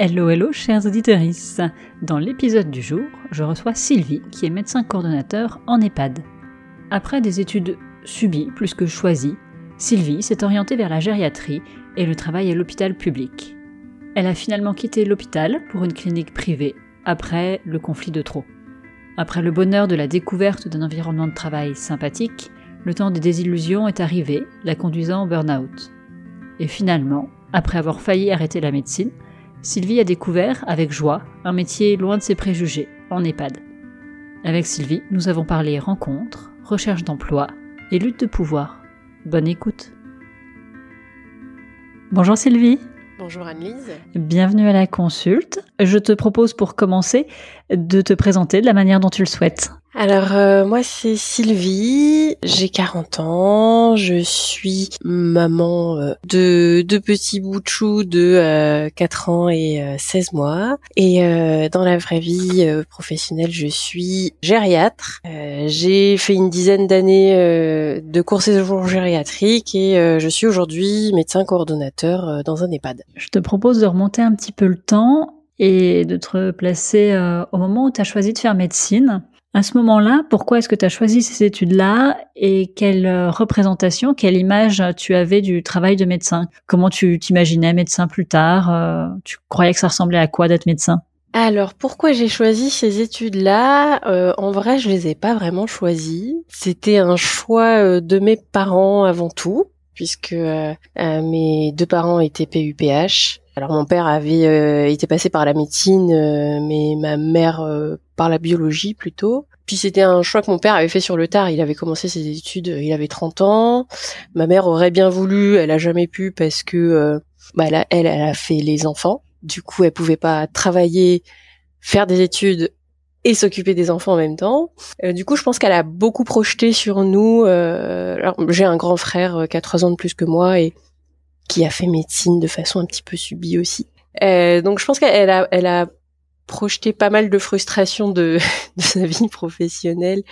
Hello, hello, chers auditeurs. Dans l'épisode du jour, je reçois Sylvie, qui est médecin coordonnateur en EHPAD. Après des études subies plus que choisies, Sylvie s'est orientée vers la gériatrie et le travail à l'hôpital public. Elle a finalement quitté l'hôpital pour une clinique privée après le conflit de trop. Après le bonheur de la découverte d'un environnement de travail sympathique, le temps des désillusions est arrivé, la conduisant au burn-out. Et finalement, après avoir failli arrêter la médecine, Sylvie a découvert, avec joie, un métier loin de ses préjugés, en EHPAD. Avec Sylvie, nous avons parlé rencontres, recherche d'emploi et lutte de pouvoir. Bonne écoute. Bonjour Sylvie. Bonjour Annelise. Bienvenue à la consulte. Je te propose pour commencer de te présenter de la manière dont tu le souhaites. Alors euh, moi c'est Sylvie, j'ai 40 ans, je suis maman euh, de deux petits bouts de chou de 4 euh, ans et 16 mois et dans la vraie vie professionnelle je suis gériatre. j'ai fait une dizaine d'années de cours séjour gériatrique et je suis aujourd'hui médecin coordonnateur dans un EHPAD. Je te propose de remonter un petit peu le temps et de te placer au moment où tu as choisi de faire médecine. À ce moment-là, pourquoi est-ce que tu as choisi ces études-là et quelle euh, représentation, quelle image tu avais du travail de médecin? Comment tu t'imaginais médecin plus tard euh, Tu croyais que ça ressemblait à quoi d'être médecin? Alors pourquoi j'ai choisi ces études-là? Euh, En vrai, je les ai pas vraiment choisies. C'était un choix de mes parents avant tout, puisque mes deux parents étaient PUPH. Alors mon père avait été passé par la médecine, mais ma mère par la biologie plutôt. Puis c'était un choix que mon père avait fait sur le tard. Il avait commencé ses études, il avait 30 ans. Ma mère aurait bien voulu, elle a jamais pu parce que euh, bah elle, elle, a fait les enfants. Du coup, elle pouvait pas travailler, faire des études et s'occuper des enfants en même temps. Euh, du coup, je pense qu'elle a beaucoup projeté sur nous. Euh, j'ai un grand frère qui a trois ans de plus que moi et qui a fait médecine de façon un petit peu subie aussi. donc, je pense qu'elle a, elle a projeté pas mal de frustration de, de sa vie professionnelle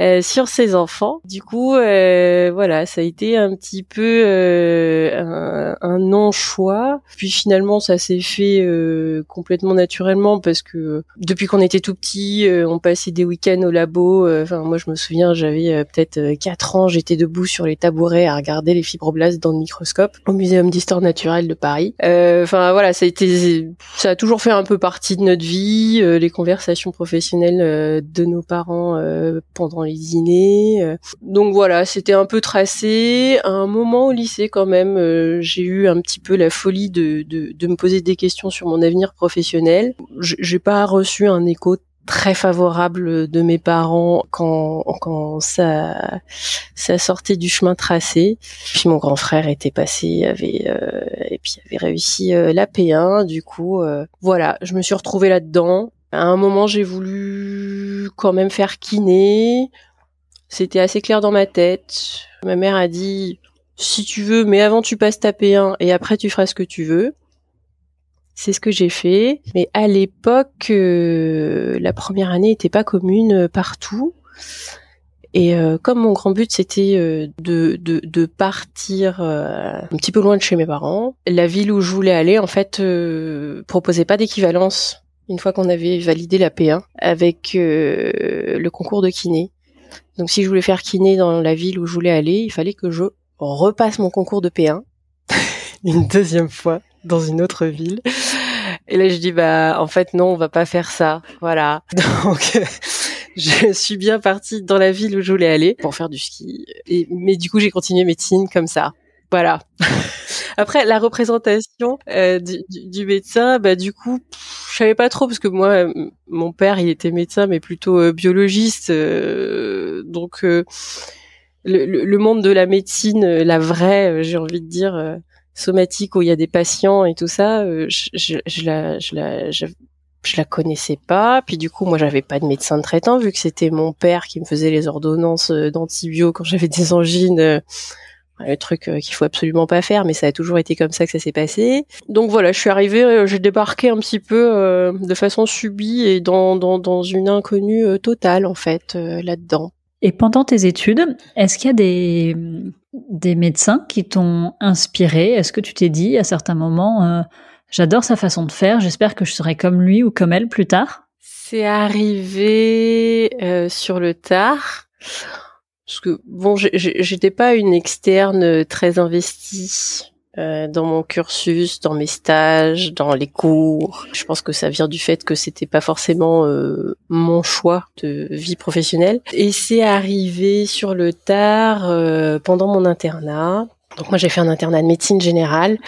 euh, sur ses enfants. Du coup, euh, voilà, ça a été un petit peu euh, un, un non-choix. Puis finalement, ça s'est fait euh, complètement naturellement parce que depuis qu'on était tout petit, euh, on passait des week-ends au labo. Enfin, moi, je me souviens, j'avais peut-être 4 ans, j'étais debout sur les tabourets à regarder les fibroblastes dans le microscope au Muséum d'histoire naturelle de Paris. Enfin, voilà, ça a été, ça a toujours fait un peu partie de notre vie, euh, les conversations professionnelles euh, de nos parents euh, pendant les dîners. Donc voilà, c'était un peu tracé. À un moment au lycée quand même, j'ai eu un petit peu la folie de, de, de me poser des questions sur mon avenir professionnel. J'ai pas reçu un écho très favorable de mes parents quand quand ça ça sortait du chemin tracé. Puis mon grand frère était passé, avait euh, et puis avait réussi euh, la P1. Du coup, euh, voilà, je me suis retrouvée là-dedans. À un moment, j'ai voulu quand même faire kiné. C'était assez clair dans ma tête. Ma mère a dit si tu veux, mais avant tu passes ta P1 et après tu feras ce que tu veux. C'est ce que j'ai fait. Mais à l'époque, euh, la première année n'était pas commune euh, partout. Et euh, comme mon grand but c'était de, de, de, partir un petit peu loin de chez mes parents, la ville où je voulais aller en fait proposait pas d'équivalence une fois qu'on avait validé la P1 avec le concours de kiné. Donc si je voulais faire kiné dans la ville où je voulais aller, il fallait que je repasse mon concours de P1 une deuxième fois dans une autre ville. Et là, je dis bah en fait non, on va pas faire ça. Voilà. Donc je suis bien partie dans la ville où je voulais aller pour faire du ski. Mais du coup, j'ai continué médecine comme ça. Voilà. Après la représentation euh, du, du, médecin, bah du coup, je savais pas trop parce que moi, mon père, il était médecin, mais plutôt euh, biologiste. Euh, donc le, le, monde de la médecine, la vraie, j'ai envie de dire, somatique où il y a des patients et tout ça, euh, je, je, je, la, je, la, je, la connaissais pas. Puis du coup, moi, j'avais pas de médecin traitant vu que c'était mon père qui me faisait les ordonnances euh, d'antibio quand j'avais des angines. Euh, le truc qu'il faut absolument pas faire, mais ça a toujours été comme ça que ça s'est passé. Donc voilà, je suis arrivée, j'ai débarqué un petit peu de façon subie et dans, dans, dans une inconnue totale en fait là-dedans. Et pendant tes études, est-ce qu'il y a des, des médecins qui t'ont inspiré? Est-ce que tu t'es dit à certains moments, euh, J'adore sa façon de faire, j'espère que je serai comme lui ou comme elle plus tard? C'est arrivé euh, sur le tard. Parce que bon, j'étais pas une externe très investie euh, dans mon cursus, dans mes stages, dans les cours. Je pense que ça vient du fait que c'était pas forcément euh, mon choix de vie professionnelle. Et c'est arrivé sur le tard euh, pendant mon internat. Donc moi j'ai fait un internat de médecine générale,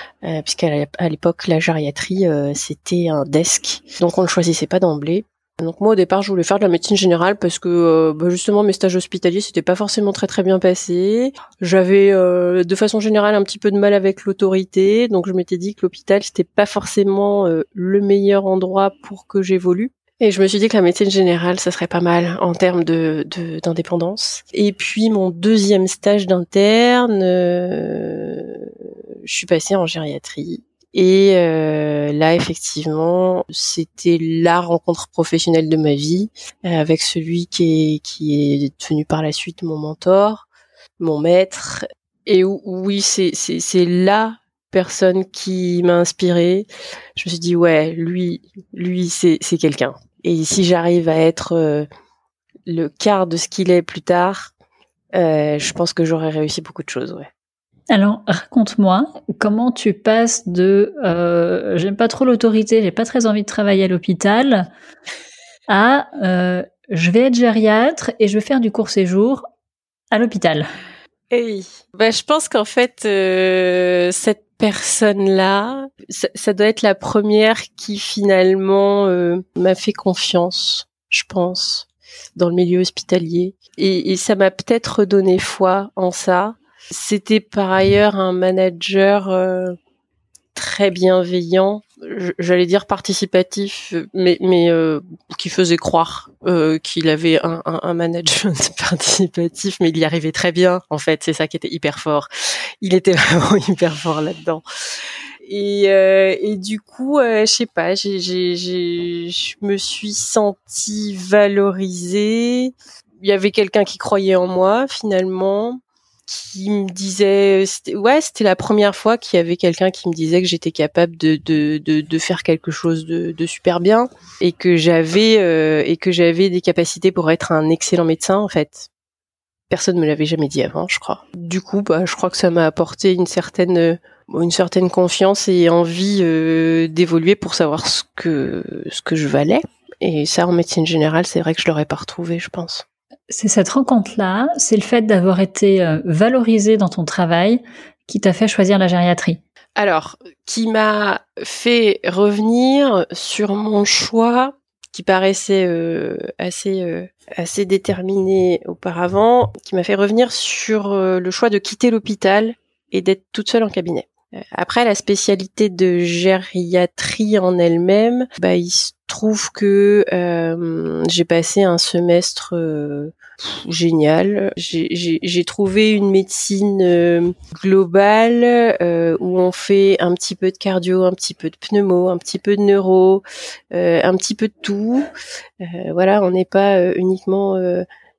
puisqu'à l'époque la gériatrie c'était un desk, donc on le choisissait pas d'emblée. Donc moi au départ je voulais faire de la médecine générale parce que euh, bah, justement mes stages hospitaliers c'était pas forcément très très bien passé. J'avais euh, de façon générale un petit peu de mal avec l'autorité, donc je m'étais dit que l'hôpital c'était pas forcément euh, le meilleur endroit pour que j'évolue. Et je me suis dit que la médecine générale, ça serait pas mal en termes de d'indépendance. Et puis mon deuxième stage d'interne, je suis passée en gériatrie. Et euh, là, effectivement, c'était la rencontre professionnelle de ma vie euh, avec celui qui est, qui est devenu par la suite mon mentor, mon maître. Et oui, c'est, la personne qui m'a inspirée. Je me suis dit, ouais, lui, lui, c'est, quelqu'un. Et si j'arrive à être euh, le quart de ce qu'il est plus tard, je pense que j'aurais réussi beaucoup de choses, ouais. Alors, raconte-moi comment tu passes de euh, j'aime pas trop l'autorité, j'ai pas très envie de travailler à l'hôpital, à euh, je vais être gériatre et je vais faire du court séjour à l'hôpital. Hey. Bah, je pense qu'en fait, euh, cette personne-là, ça, doit être la première qui finalement m'a fait confiance, je pense, dans le milieu hospitalier. Et, et ça m'a peut-être donné foi en ça c'était par ailleurs un manager euh, très bienveillant, j'allais dire participatif, mais mais euh, qui faisait croire euh, qu'il avait un, un, management participatif, mais il y arrivait très bien. En fait, c'est ça qui était hyper fort. Il était vraiment hyper fort là-dedans. Et, et du coup, je sais pas, je me suis sentie valorisée. Il y avait quelqu'un qui croyait en moi finalement qui me disait, ouais, c'était la première fois qu'il y avait quelqu'un qui me disait que j'étais capable de, de, de, de, faire quelque chose de, de super bien et que j'avais euh, et que j'avais des capacités pour être un excellent médecin en fait. Personne me l'avait jamais dit avant, je crois. Du coup, bah, je crois que ça m'a apporté une certaine une certaine confiance et envie euh, d'évoluer pour savoir ce que ce que je valais. Et ça, en médecine générale, c'est vrai que je l'aurais pas retrouvé, je pense c'est cette rencontre-là, c'est le fait d'avoir été euh, valorisé dans ton travail qui t'a fait choisir la gériatrie. Alors, qui m'a fait revenir sur mon choix qui paraissait euh, assez euh, assez déterminé auparavant, qui m'a fait revenir sur le choix de quitter l'hôpital et d'être toute seule en cabinet. Après, la spécialité de gériatrie en elle-même, bah, il se trouve que euh, j'ai passé un semestre euh, génial. J'ai trouvé une médecine euh, globale où on fait un petit peu de cardio, un petit peu de pneumo, un petit peu de neuro, un petit peu de tout. voilà, on n'est pas uniquement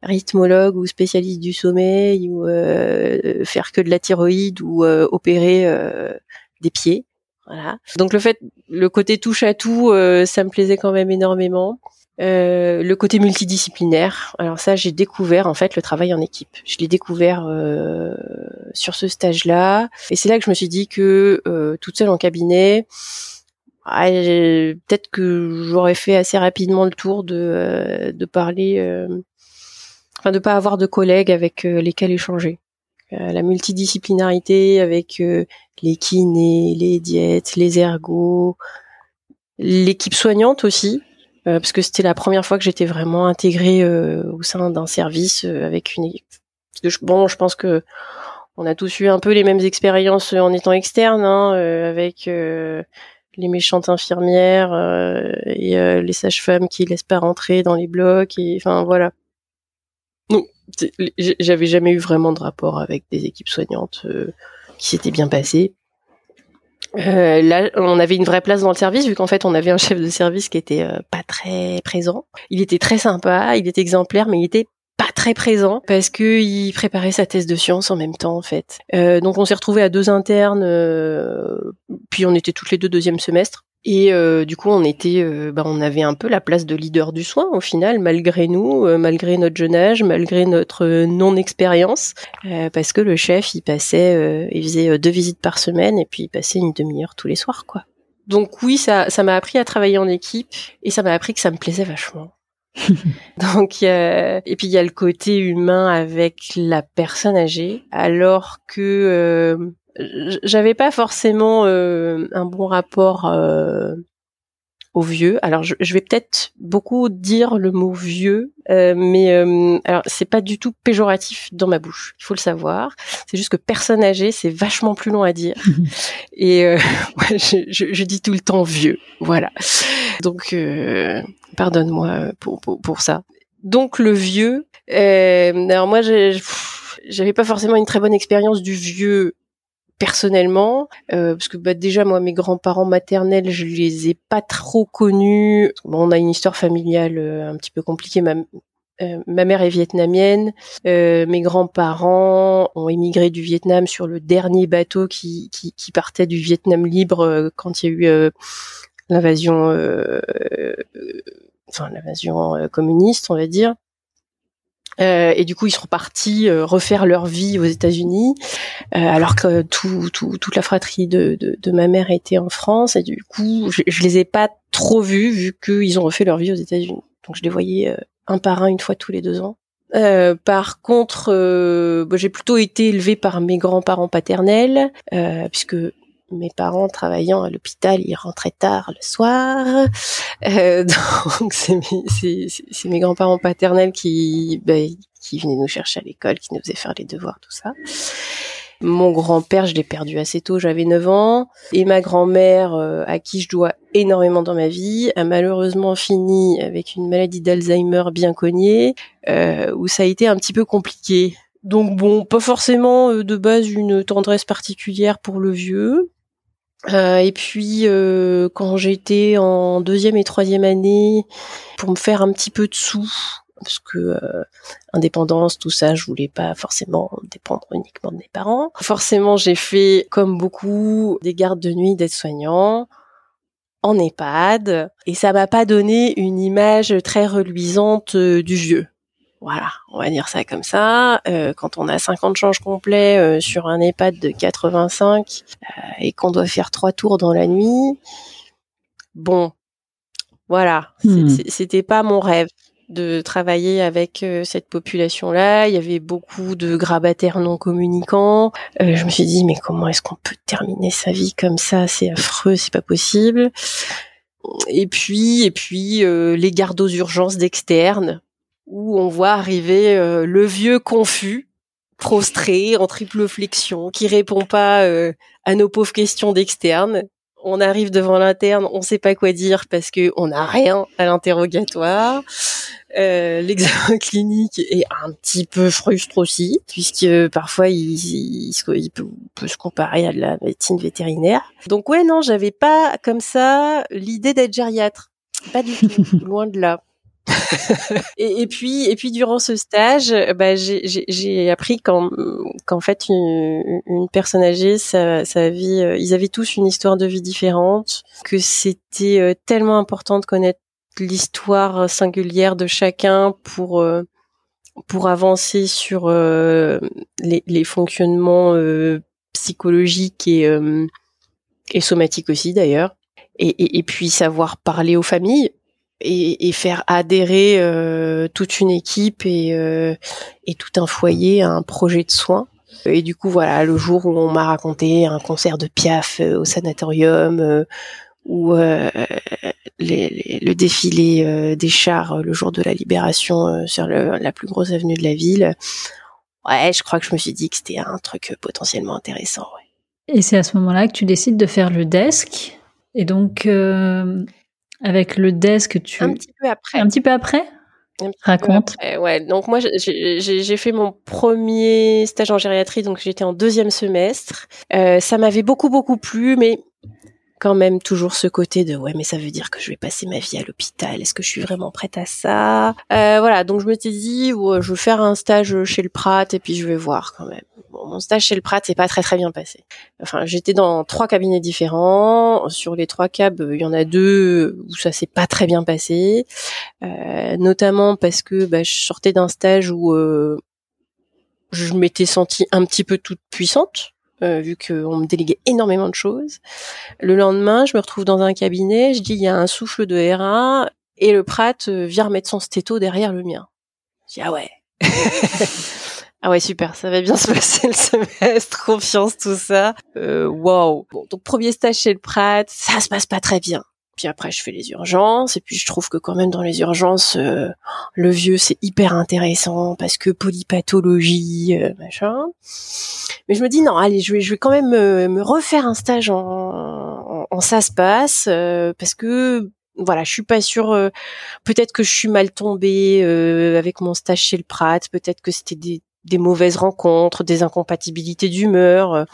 rythmologue ou spécialiste du sommeil ou euh, faire que de la thyroïde ou euh, opérer euh, des pieds. Voilà. Donc le fait, le côté touche à tout, ça me plaisait quand même énormément. le côté multidisciplinaire. Alors ça, j'ai découvert en fait le travail en équipe. Je l'ai découvert sur ce stage-là, et c'est là que je me suis dit que toute seule en cabinet, ah, peut-être que j'aurais fait assez rapidement le tour de, de parler enfin de pas avoir de collègues avec euh, lesquels échanger. Euh, la multidisciplinarité avec euh, les kinés, les diètes, les ergos, l'équipe soignante aussi, parce que c'était la première fois que j'étais vraiment intégrée au sein d'un service avec une équipe. Bon, je pense que on a tous eu un peu les mêmes expériences en étant externe, hein, avec les méchantes infirmières et les sages-femmes qui laissent pas rentrer dans les blocs. Et enfin voilà, non, j'avais jamais eu vraiment de rapport avec des équipes soignantes euh, qui s'étaient bien passées. Euh, là, on avait une vraie place dans le service vu qu'en fait, on avait un chef de service qui était euh, pas très présent. Il était très sympa, il était exemplaire, mais il était pas très présent parce que il préparait sa thèse de science en même temps en fait. Euh, donc on s'est retrouvé à deux internes, euh, puis on était toutes les deux deuxième semestre. Et euh, du coup, on était, bah, on avait un peu la place de leader du soin au final, malgré nous, malgré notre jeune âge, malgré notre non-expérience, parce que le chef, il passait, il faisait deux visites par semaine et puis il passait une demi-heure tous les soirs, quoi. Donc oui, ça, ça m'a appris à travailler en équipe et ça m'a appris que ça me plaisait vachement. Donc et puis il y a le côté humain avec la personne âgée, alors que euh, j'avais pas forcément euh, un bon rapport euh, aux vieux. Alors je, vais peut-être beaucoup dire le mot vieux, euh, mais euh, alors c'est pas du tout péjoratif dans ma bouche. Il faut le savoir. C'est juste que personne âgée, c'est vachement plus long à dire. Et euh, je, je, dis tout le temps vieux. Voilà. Donc euh, pardonne-moi pour, pour, pour ça. Donc le vieux. alors moi, j'avais pas forcément une très bonne expérience du vieux personnellement, euh, parce que bah, déjà moi mes grands-parents maternels je les ai pas trop connus. Bon, on a une histoire familiale euh, un petit peu compliquée. Ma, euh, ma mère est vietnamienne. mes grands-parents ont émigré du Vietnam sur le dernier bateau qui, qui, qui partait du Vietnam libre quand il y a eu l'invasion, enfin l'invasion communiste, on va dire. Euh, et du coup, ils sont partis euh, refaire leur vie aux États-Unis, euh, alors que tout, tout, toute la fratrie de, de, de, ma mère était en France. Et du coup, je, je les ai pas trop vus vu qu'ils ont refait leur vie aux États-Unis. Donc, je les voyais un par un une fois tous les deux ans. par contre, j'ai plutôt été élevée par mes grands-parents paternels, puisque mes parents travaillant à l'hôpital, ils rentraient tard le soir. Euh, donc c'est mes, mes grands-parents paternels qui, ben, qui venaient nous chercher à l'école, qui nous faisaient faire les devoirs, tout ça. Mon grand-père, je l'ai perdu assez tôt, j'avais 9 ans. Et ma grand-mère, euh, à qui je dois énormément dans ma vie, a malheureusement fini avec une maladie d'Alzheimer bien cognée, euh, où ça a été un petit peu compliqué. Donc bon, pas forcément euh, de base une tendresse particulière pour le vieux, euh, et puis euh, quand j'étais en deuxième et troisième année, pour me faire un petit peu de sous, parce que euh, indépendance, tout ça, je voulais pas forcément dépendre uniquement de mes parents. Forcément, j'ai fait comme beaucoup des gardes de nuit d'aide-soignants en EHPAD, et ça m'a pas donné une image très reluisante du vieux. Voilà, on va dire ça comme ça. Euh, quand on a 50 changes complets euh, sur un EHPAD de 85 euh, et qu'on doit faire trois tours dans la nuit, bon, voilà, hmm. c'était pas mon rêve de travailler avec cette population-là. Il y avait beaucoup de grabataires non communicants. je me suis dit mais comment est-ce qu'on peut terminer sa vie comme ça? C'est affreux, c'est pas possible. Et puis et puis les gardes aux urgences d'externe où on voit arriver euh, le vieux confus, prostré, en triple flexion, qui répond pas euh, à nos pauvres questions d'externe. On arrive devant l'interne, on sait pas quoi dire parce que on n'a rien à l'interrogatoire. Euh, L'examen clinique est un petit peu frustre aussi, puisque parfois il, il, peut, peut, se comparer à de la médecine vétérinaire. Donc ouais, non, j'avais pas comme ça l'idée d'être gériatre. Pas du tout, loin de là. Et, puis, et puis durant ce stage, bah, j'ai appris qu'en qu'en fait une, personne âgée, sa, vie, euh, ils avaient tous une histoire de vie différente, que c'était euh, tellement important de connaître l'histoire singulière de chacun pour euh, pour avancer sur les, les, fonctionnements psychologiques et et somatiques aussi d'ailleurs. Et, puis savoir parler aux familles et, faire adhérer euh, toute une équipe et, euh, et tout un foyer à un projet de soins. Et du coup, voilà, le jour où on m'a raconté un concert de Piaf euh, au sanatorium, ou le défilé des chars le jour de la libération sur la plus grosse avenue de la ville, ouais, je crois que je me suis dit que c'était un truc potentiellement intéressant. Et c'est à ce moment-là que tu décides de faire le desk. Et donc, avec le desk, tu... Un petit peu après. Un petit peu après Raconte. ouais, donc moi j'ai fait mon premier stage en gériatrie, donc j'étais en deuxième semestre. Euh, ça m'avait beaucoup beaucoup plu, mais quand même toujours ce côté de ouais mais ça veut dire que je vais passer ma vie à l'hôpital. Est-ce que je suis vraiment prête à ça? Euh, voilà. Donc je me suis dit je vais faire un stage chez le Prat et puis je vais voir quand même. Mon stage chez le Prat c'est pas très très bien passé. Enfin j'étais dans trois cabinets différents. Sur les trois cabs il y en a deux où ça s'est pas très bien passé. Euh, notamment parce que bah, je sortais d'un stage où euh, je m'étais sentie un petit peu toute puissante euh, vu qu'on me déléguait énormément de choses. Le lendemain, je me retrouve dans un cabinet, je dis il y a un souffle de R1 et le Prat euh, vient remettre son stéto derrière le mien. Je dis ah ouais. ah ouais super, ça va bien se passer le semestre, confiance tout ça. Euh, wow. Bon, donc premier stage chez le Prat, ça se passe pas très bien. Puis après, je fais les urgences. Et puis, je trouve que quand même dans les urgences, euh, le vieux, c'est hyper intéressant parce que polypathologie, euh, machin. Mais je me dis, non, allez, je vais, je vais quand même me, refaire un stage en, en, ça se passe parce que voilà, je suis pas sûre. peut-être que je suis mal tombée avec mon stage chez le Prat. Peut-être que c'était des, des mauvaises rencontres, des incompatibilités d'humeur.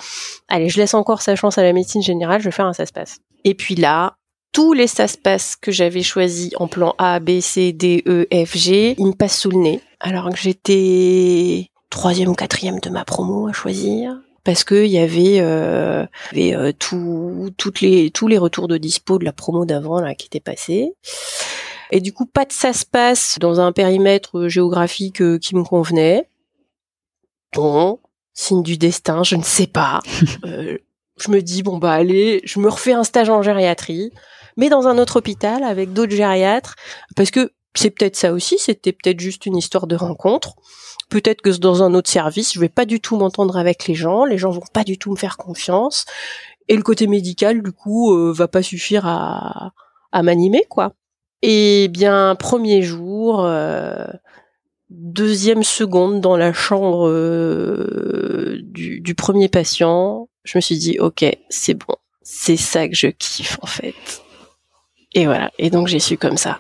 allez, je laisse encore sa chance à la médecine générale. Je vais faire un ça se passe. Et puis là, tous les sas-pass que j'avais choisis en plan A, B, C, D, E, F, G, ils me passent sous le nez. Alors que j'étais troisième ou quatrième de ma promo à choisir parce que il y avait, euh, avait euh, tout, toutes les, tous les retours de dispo de la promo d'avant là qui étaient passés. Et du coup, pas de ça se passe dans un périmètre géographique euh, qui me convenait. Bon, signe du destin, je ne sais pas. Euh, je me dis bon bah allez, je me refais un stage en gériatrie mais dans un autre hôpital avec d'autres gériatres, parce que c'est peut-être ça aussi, c'était peut-être juste une histoire de rencontre. Peut-être que dans un autre service, je vais pas du tout m'entendre avec les gens, les gens vont pas du tout me faire confiance, et le côté médical, du coup, euh, va pas suffire à, à m'animer, quoi. Et bien, premier jour, euh, deuxième seconde dans la chambre euh, du, du premier patient, je me suis dit, ok, c'est bon, c'est ça que je kiffe en fait. Et voilà. Et donc j'ai su comme ça.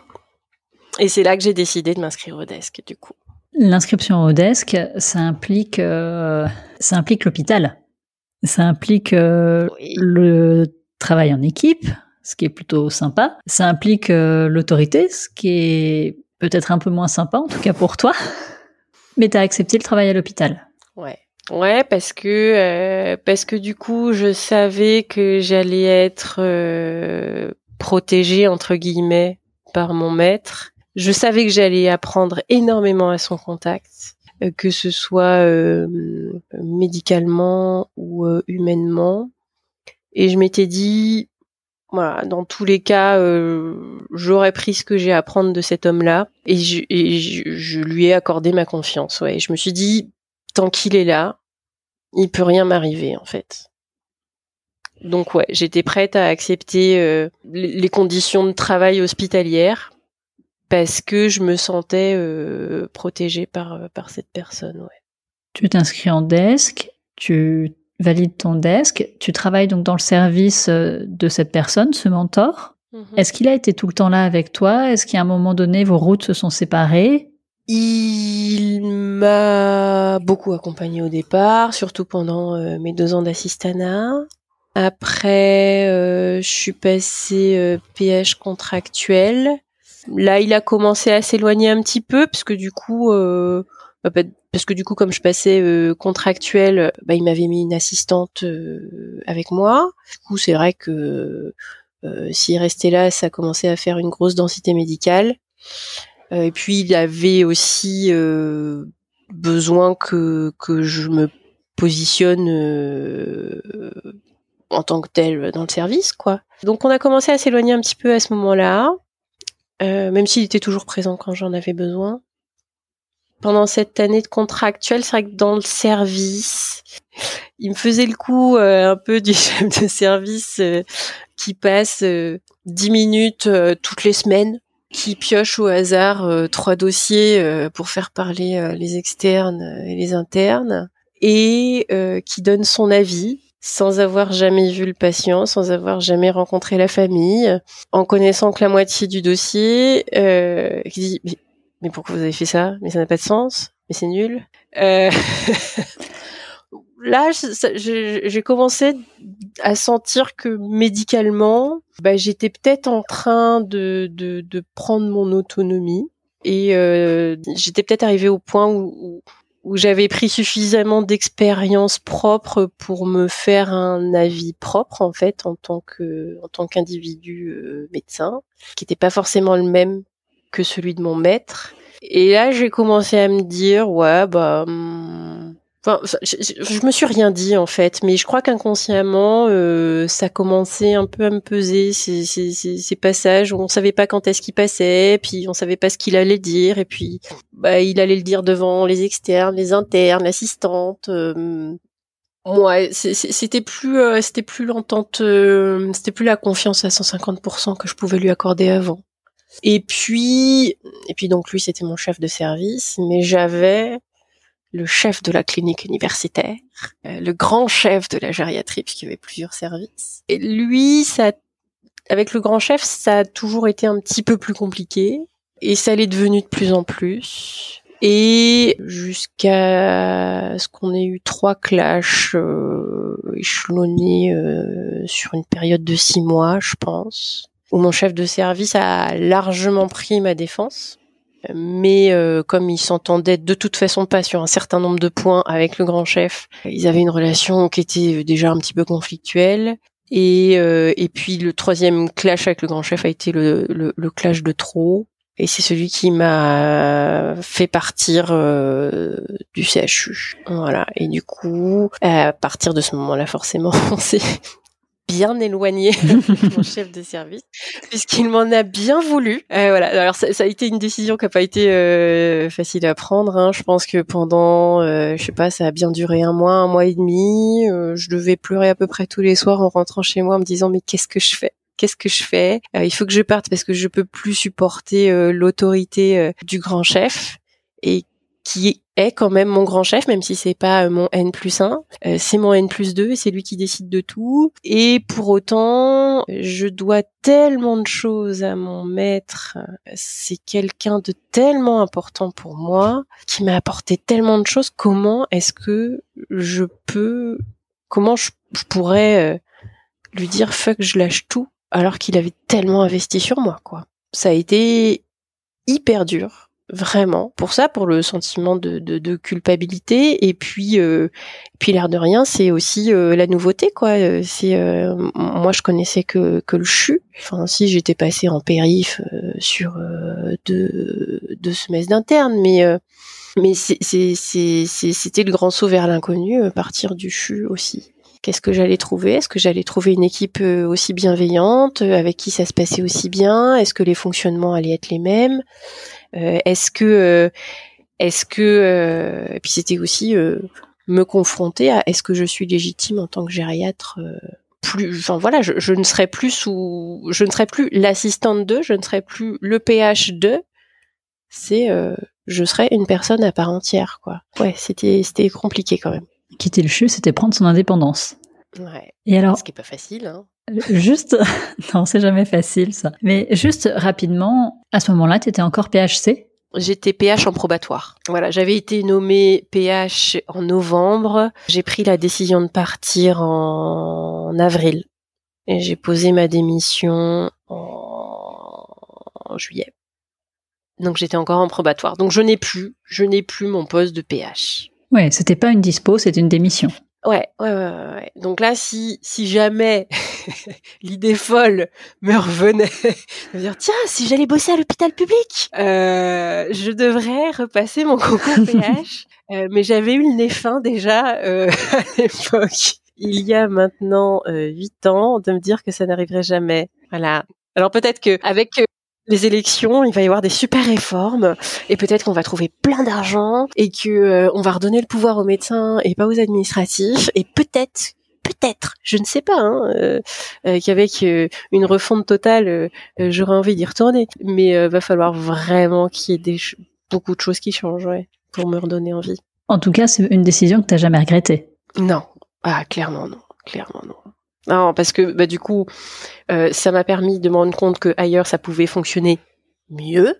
Et c'est là que j'ai décidé de m'inscrire au desk, du coup. L'inscription au desk, ça implique, euh, ça implique l'hôpital. Ça implique euh, le travail en équipe, ce qui est plutôt sympa. Ça implique euh, l'autorité, ce qui est peut-être un peu moins sympa, en tout cas pour toi. Mais tu as accepté le travail à l'hôpital. Ouais. Ouais, parce que parce que du coup, je savais que j'allais être protégée entre guillemets par mon maître. Je savais que j'allais apprendre énormément à son contact, euh, que ce soit euh, médicalement ou euh, humainement. Et je m'étais dit, voilà, dans tous les cas, j'aurais pris ce que j'ai à apprendre de cet homme-là et, je, je, lui ai accordé ma confiance. Ouais, je me suis dit, tant qu'il est là, il peut rien m'arriver en fait. Donc ouais, j'étais prête à accepter euh, les conditions de travail hospitalières parce que je me sentais euh, protégée par euh, par cette personne. Ouais. Tu t'inscris en desk, tu valides ton desk, tu travailles donc dans le service de cette personne, ce mentor. Mhm. Est-ce qu'il a été tout le temps là avec toi? Est-ce qu'à un moment donné vos routes se sont séparées? Il m'a beaucoup accompagné au départ, surtout pendant mes deux ans d'assistanat. Après, euh, je suis passée euh, PH contractuel. Là, il a commencé à s'éloigner un petit peu parce que du coup, euh, bah, parce que du coup, comme je passais euh, contractuel, bah, il m'avait mis une assistante avec moi. Du coup, c'est vrai que s'il restait là, ça commençait à faire une grosse densité médicale. et puis, il avait aussi besoin que que je me positionne en tant que tel dans le service, quoi. Donc on a commencé à s'éloigner un petit peu à ce moment-là, euh, même s'il était toujours présent quand j'en avais besoin. Pendant cette année de contrat actuel, c'est vrai que dans le service, il me faisait le coup euh, un peu du chef de service euh, qui passe dix minutes toutes les semaines, qui pioche au hasard trois dossiers pour faire parler les externes et les internes, et qui donne son avis sans avoir jamais vu le patient, sans avoir jamais rencontré la famille, en connaissant que la moitié du dossier, euh, qui dit mais, mais, pourquoi vous avez fait ça? Mais ça n'a pas de sens, mais c'est nul. Euh, là, j'ai commencé à sentir que médicalement, bah, j'étais peut-être en train de, de, de, prendre mon autonomie et euh, j'étais peut-être arrivée au point où, où, j'avais pris suffisamment d'expérience propre pour me faire un avis propre en fait en tant que en tant qu'individu euh, médecin, qui n'était pas forcément le même que celui de mon maître. Et là, j'ai commencé à me dire, ouais, bah, hum, Enfin, je, me suis rien dit en fait, mais je crois qu'inconsciemment, euh, ça commençait un peu à me peser ces, ces, ces, passages où on savait pas quand est-ce qu'il passait, puis on savait pas ce qu'il allait dire, et puis bah il allait le dire devant les externes, les internes, l'assistante. Euh, ouais, c'était plus, euh, c'était plus l'entente, euh, c'était plus la confiance à 150% que je pouvais lui accorder avant. Et puis, et puis donc lui c'était mon chef de service, mais j'avais le chef de la clinique universitaire, euh, le grand chef de la gériatrie, puisqu'il y avait plusieurs services. Et lui, ça, avec le grand chef, ça a toujours été un petit peu plus compliqué, et ça l'est devenu de plus en plus. Et jusqu'à ce qu'on ait eu trois clashs euh, échelonnés euh, sur une période de six mois, je pense, où mon chef de service a largement pris ma défense mais euh, comme ils s'entendaient de toute façon pas sur un certain nombre de points avec le grand chef, ils avaient une relation qui était déjà un petit peu conflictuelle. Et, euh, et puis le troisième clash avec le grand chef a été le, le, clash de trop. Et c'est celui qui m'a fait partir euh, du CHU. Voilà. Et du coup, à partir de ce moment-là, forcément, on s'est bien éloigné mon chef de service puisqu'il m'en a bien voulu. Euh, voilà. Alors ça, ça, a été une décision qui a pas été euh, facile à prendre. Hein. Je pense que pendant, euh, je sais pas, ça a bien duré un mois, un mois et demi. Euh, je devais pleurer à peu près tous les soirs en rentrant chez moi, en me disant mais qu'est-ce que je fais? Qu'est-ce que je fais? Il faut que je parte parce que je peux plus supporter l'autorité du grand chef et qui est quand même mon grand chef, même si c'est pas euh, mon N plus 1. Euh, c'est mon N plus 2 et c'est lui qui décide de tout. Et pour autant, je dois tellement de choses à mon maître. C'est quelqu'un de tellement important pour moi, qui m'a apporté tellement de choses. Comment est-ce que je peux, comment je, pourrais euh, lui dire fuck, je lâche tout, alors qu'il avait tellement investi sur moi, quoi. Ça a été hyper dur vraiment. Pour ça pour le sentiment de, de, de culpabilité. Et puis euh, puis l'air de rien c'est aussi euh, la nouveauté quoi. Euh, c'est euh, moi je connaissais que que le CHU. Enfin si j'étais passé en périph sur deux deux semestres d'interne mais mais c'était le grand saut vers l'inconnu partir du CHU aussi. Qu'est-ce que j'allais trouver? Est-ce que j'allais trouver une équipe aussi bienveillante, avec qui ça se passait aussi bien? Est-ce que les fonctionnements allaient être les mêmes? euh, est-ce que, euh, est-ce que, euh, et puis c'était aussi me confronter à est-ce que je suis légitime en tant que gériatre plus, enfin voilà, je, ne serai plus sous, je ne serai plus l'assistante de, je ne serai plus le PH de, c'est, je serai une personne à part entière, quoi. Ouais, c'était, c'était compliqué quand même. Quitter le CHU, c'était prendre son indépendance. Ouais. Et alors, ce qui est pas facile. Hein. Juste, non, c'est jamais facile ça. Mais juste rapidement, à ce moment-là, tu étais encore PHC J'étais PH en probatoire. Voilà, j'avais été nommée PH en novembre. J'ai pris la décision de partir en, avril. Et j'ai posé ma démission en juillet. Donc j'étais encore en probatoire. Donc je n'ai plus, je n'ai plus mon poste de PH. Ouais, c'était pas une dispo, c'était une démission. Ouais, ouais, ouais, ouais. Donc là, si, si jamais l'idée folle me revenait, de dire tiens, si j'allais bosser à l'hôpital public, euh, je devrais repasser mon concours PH. Euh, mais j'avais eu le nez fin déjà euh, à l'époque. Il y a maintenant huit ans, de me dire que ça n'arriverait jamais. Voilà. Alors peut-être que avec les élections, il va y avoir des super réformes et peut-être qu'on va trouver plein d'argent et que euh, on va redonner le pouvoir aux médecins et pas aux administratifs et peut-être peut-être, je ne sais pas, hein, euh, euh, qu'avec une refonte totale, j'aurais envie d'y retourner. Mais va falloir vraiment qu'il y ait des beaucoup de choses qui changent, ouais, pour me redonner envie. En tout cas, c'est une décision que tu n'as jamais regrettée. Non, ah clairement non, clairement non. Non, parce que bah, du coup, euh, ça m'a permis de me rendre compte que ailleurs ça pouvait fonctionner mieux.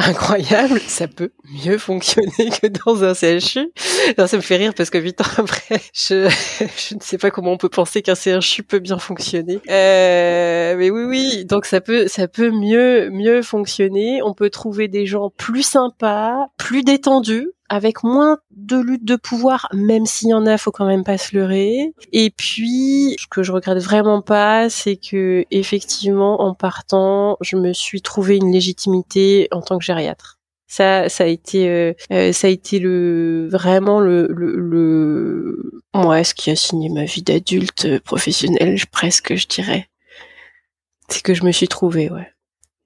incroyable, ça peut mieux fonctionner que dans un CHU. ça me fait rire parce que huit ans après, je, je ne sais pas comment on peut penser qu'un CHU peut bien fonctionner. Euh, mais oui, oui, donc ça peut, ça peut mieux, mieux fonctionner. On peut trouver des gens plus sympas, plus détendus, avec moins de lutte de pouvoir, même s'il y en a, faut quand même pas se leurrer. Et puis, ce que je regrette vraiment pas, c'est que effectivement, en partant, je me suis trouvé une légitimité en tant que gériatre. Ça, ça a été, euh, euh, ça a été le vraiment le, le, le, moi, ce qui a signé ma vie d'adulte euh, professionnelle, presque, je dirais. C'est que je me suis trouvée, ouais.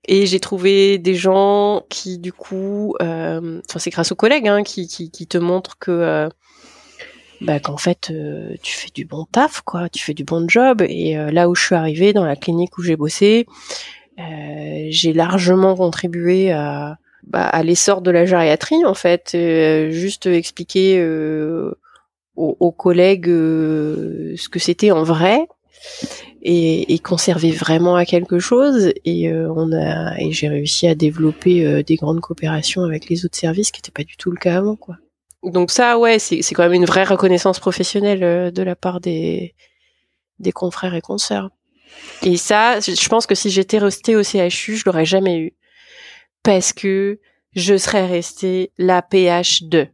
Et j'ai trouvé des gens qui, du coup, euh, enfin c'est grâce aux collègues, hein, qui, qui, qui, te montrent que, euh, bah, qu'en fait, euh, tu fais du bon taf, quoi, tu fais du bon job. Et là où je suis arrivée, dans la clinique où j'ai bossé, j'ai largement contribué à, bah, à l'essor de la gériatrie, en fait. juste expliquer aux, aux, collègues ce que c'était en vrai et, et conserver vraiment à quelque chose. Et euh, on a et j'ai réussi à développer euh, des grandes coopérations avec les autres services, qui n'était pas du tout le cas avant, quoi. Donc ça, ouais, c'est c'est quand même une vraie reconnaissance professionnelle euh, de la part des des confrères et consoeurs. Et ça, je pense que si j'étais restée au CHU, je l'aurais jamais eu, parce que je serais restée la PH2.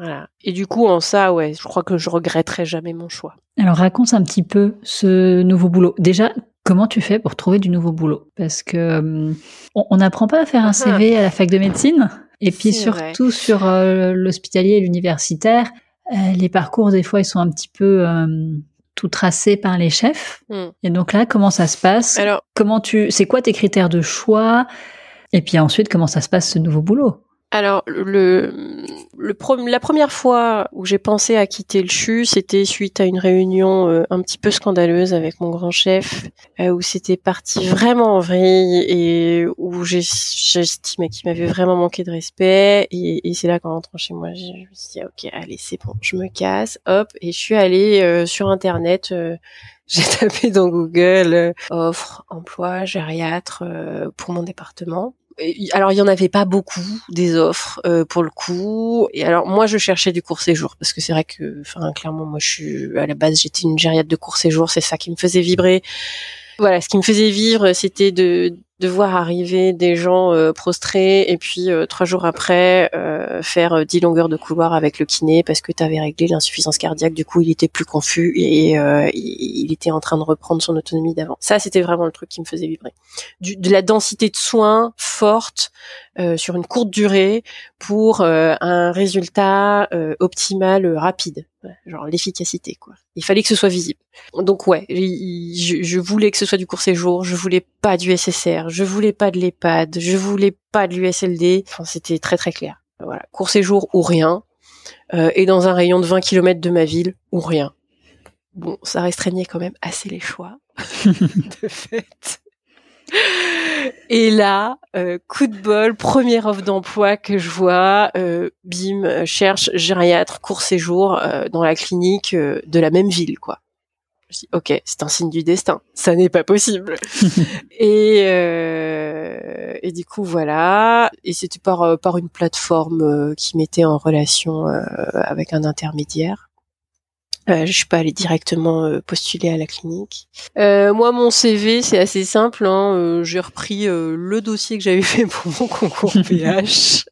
Voilà. Et du coup, en ça, ouais, je crois que je regretterai jamais mon choix. Alors raconte un petit peu ce nouveau boulot. Déjà, comment tu fais pour trouver du nouveau boulot? Parce que euh, on n'apprend pas à faire un CV à la fac de médecine. Et puis surtout sur euh, l'hospitalier et l'universitaire, euh, les parcours des fois ils sont un petit peu tout tracés par les chefs. Hmm. Et donc là, comment ça se passe? Alors, comment tu, c'est quoi tes critères de choix? Et puis ensuite, comment ça se passe ce nouveau boulot? Alors le, le la première fois où j'ai pensé à quitter le CHU, c'était suite à une réunion euh, un petit peu scandaleuse avec mon grand chef, euh, où c'était parti vraiment en vrille et où j'estimais qu'il m'avait vraiment manqué de respect. Et, et c'est là qu'en rentrant chez moi, je me suis dit ok, allez c'est bon, je me casse, hop, et je suis allée euh, sur internet. j'ai tapé dans Google offre emploi gériatre pour mon département alors il y en avait pas beaucoup des offres euh, pour le coup. Et alors moi je cherchais du court séjour parce que c'est vrai que, enfin clairement moi je suis à la base j'étais une gériade de court séjour, c'est ça qui me faisait vibrer. Voilà, ce qui me faisait vivre, c'était de de voir arriver des gens euh, prostrés et puis euh, trois jours après euh, faire dix longueurs de couloir avec le kiné parce que tu avais réglé l'insuffisance cardiaque. Du coup, il était plus confus et il était en train de reprendre son autonomie d'avant. Ça, c'était vraiment le truc qui me faisait vibrer. De la densité de soins forte sur une courte durée pour un résultat optimal rapide genre l'efficacité quoi. Il fallait que ce soit visible. Donc ouais, je, voulais que ce soit du court séjour, je voulais pas du SSR, je voulais pas de l'EHPAD, je voulais pas de l'USLD. Enfin, c'était très très clair. Voilà, court séjour ou rien, euh, et dans un rayon de 20 km de ma ville ou rien. Bon, ça restreignait quand même assez les choix, de fait. Et là, euh, coup de bol, première offre d'emploi que je vois, euh, bim, cherche gériatre, court séjour euh, dans la clinique euh, de la même ville, quoi. Je dis, ok, c'est un signe du destin, ça n'est pas possible. et, euh, et du coup, voilà. Et c'était par, par une plateforme qui mettait en relation avec un intermédiaire. Euh, je suis pas allée directement euh, postuler à la clinique. Euh, moi, mon CV, c'est assez simple. Hein. Euh, j'ai repris le dossier que j'avais fait pour mon concours PH,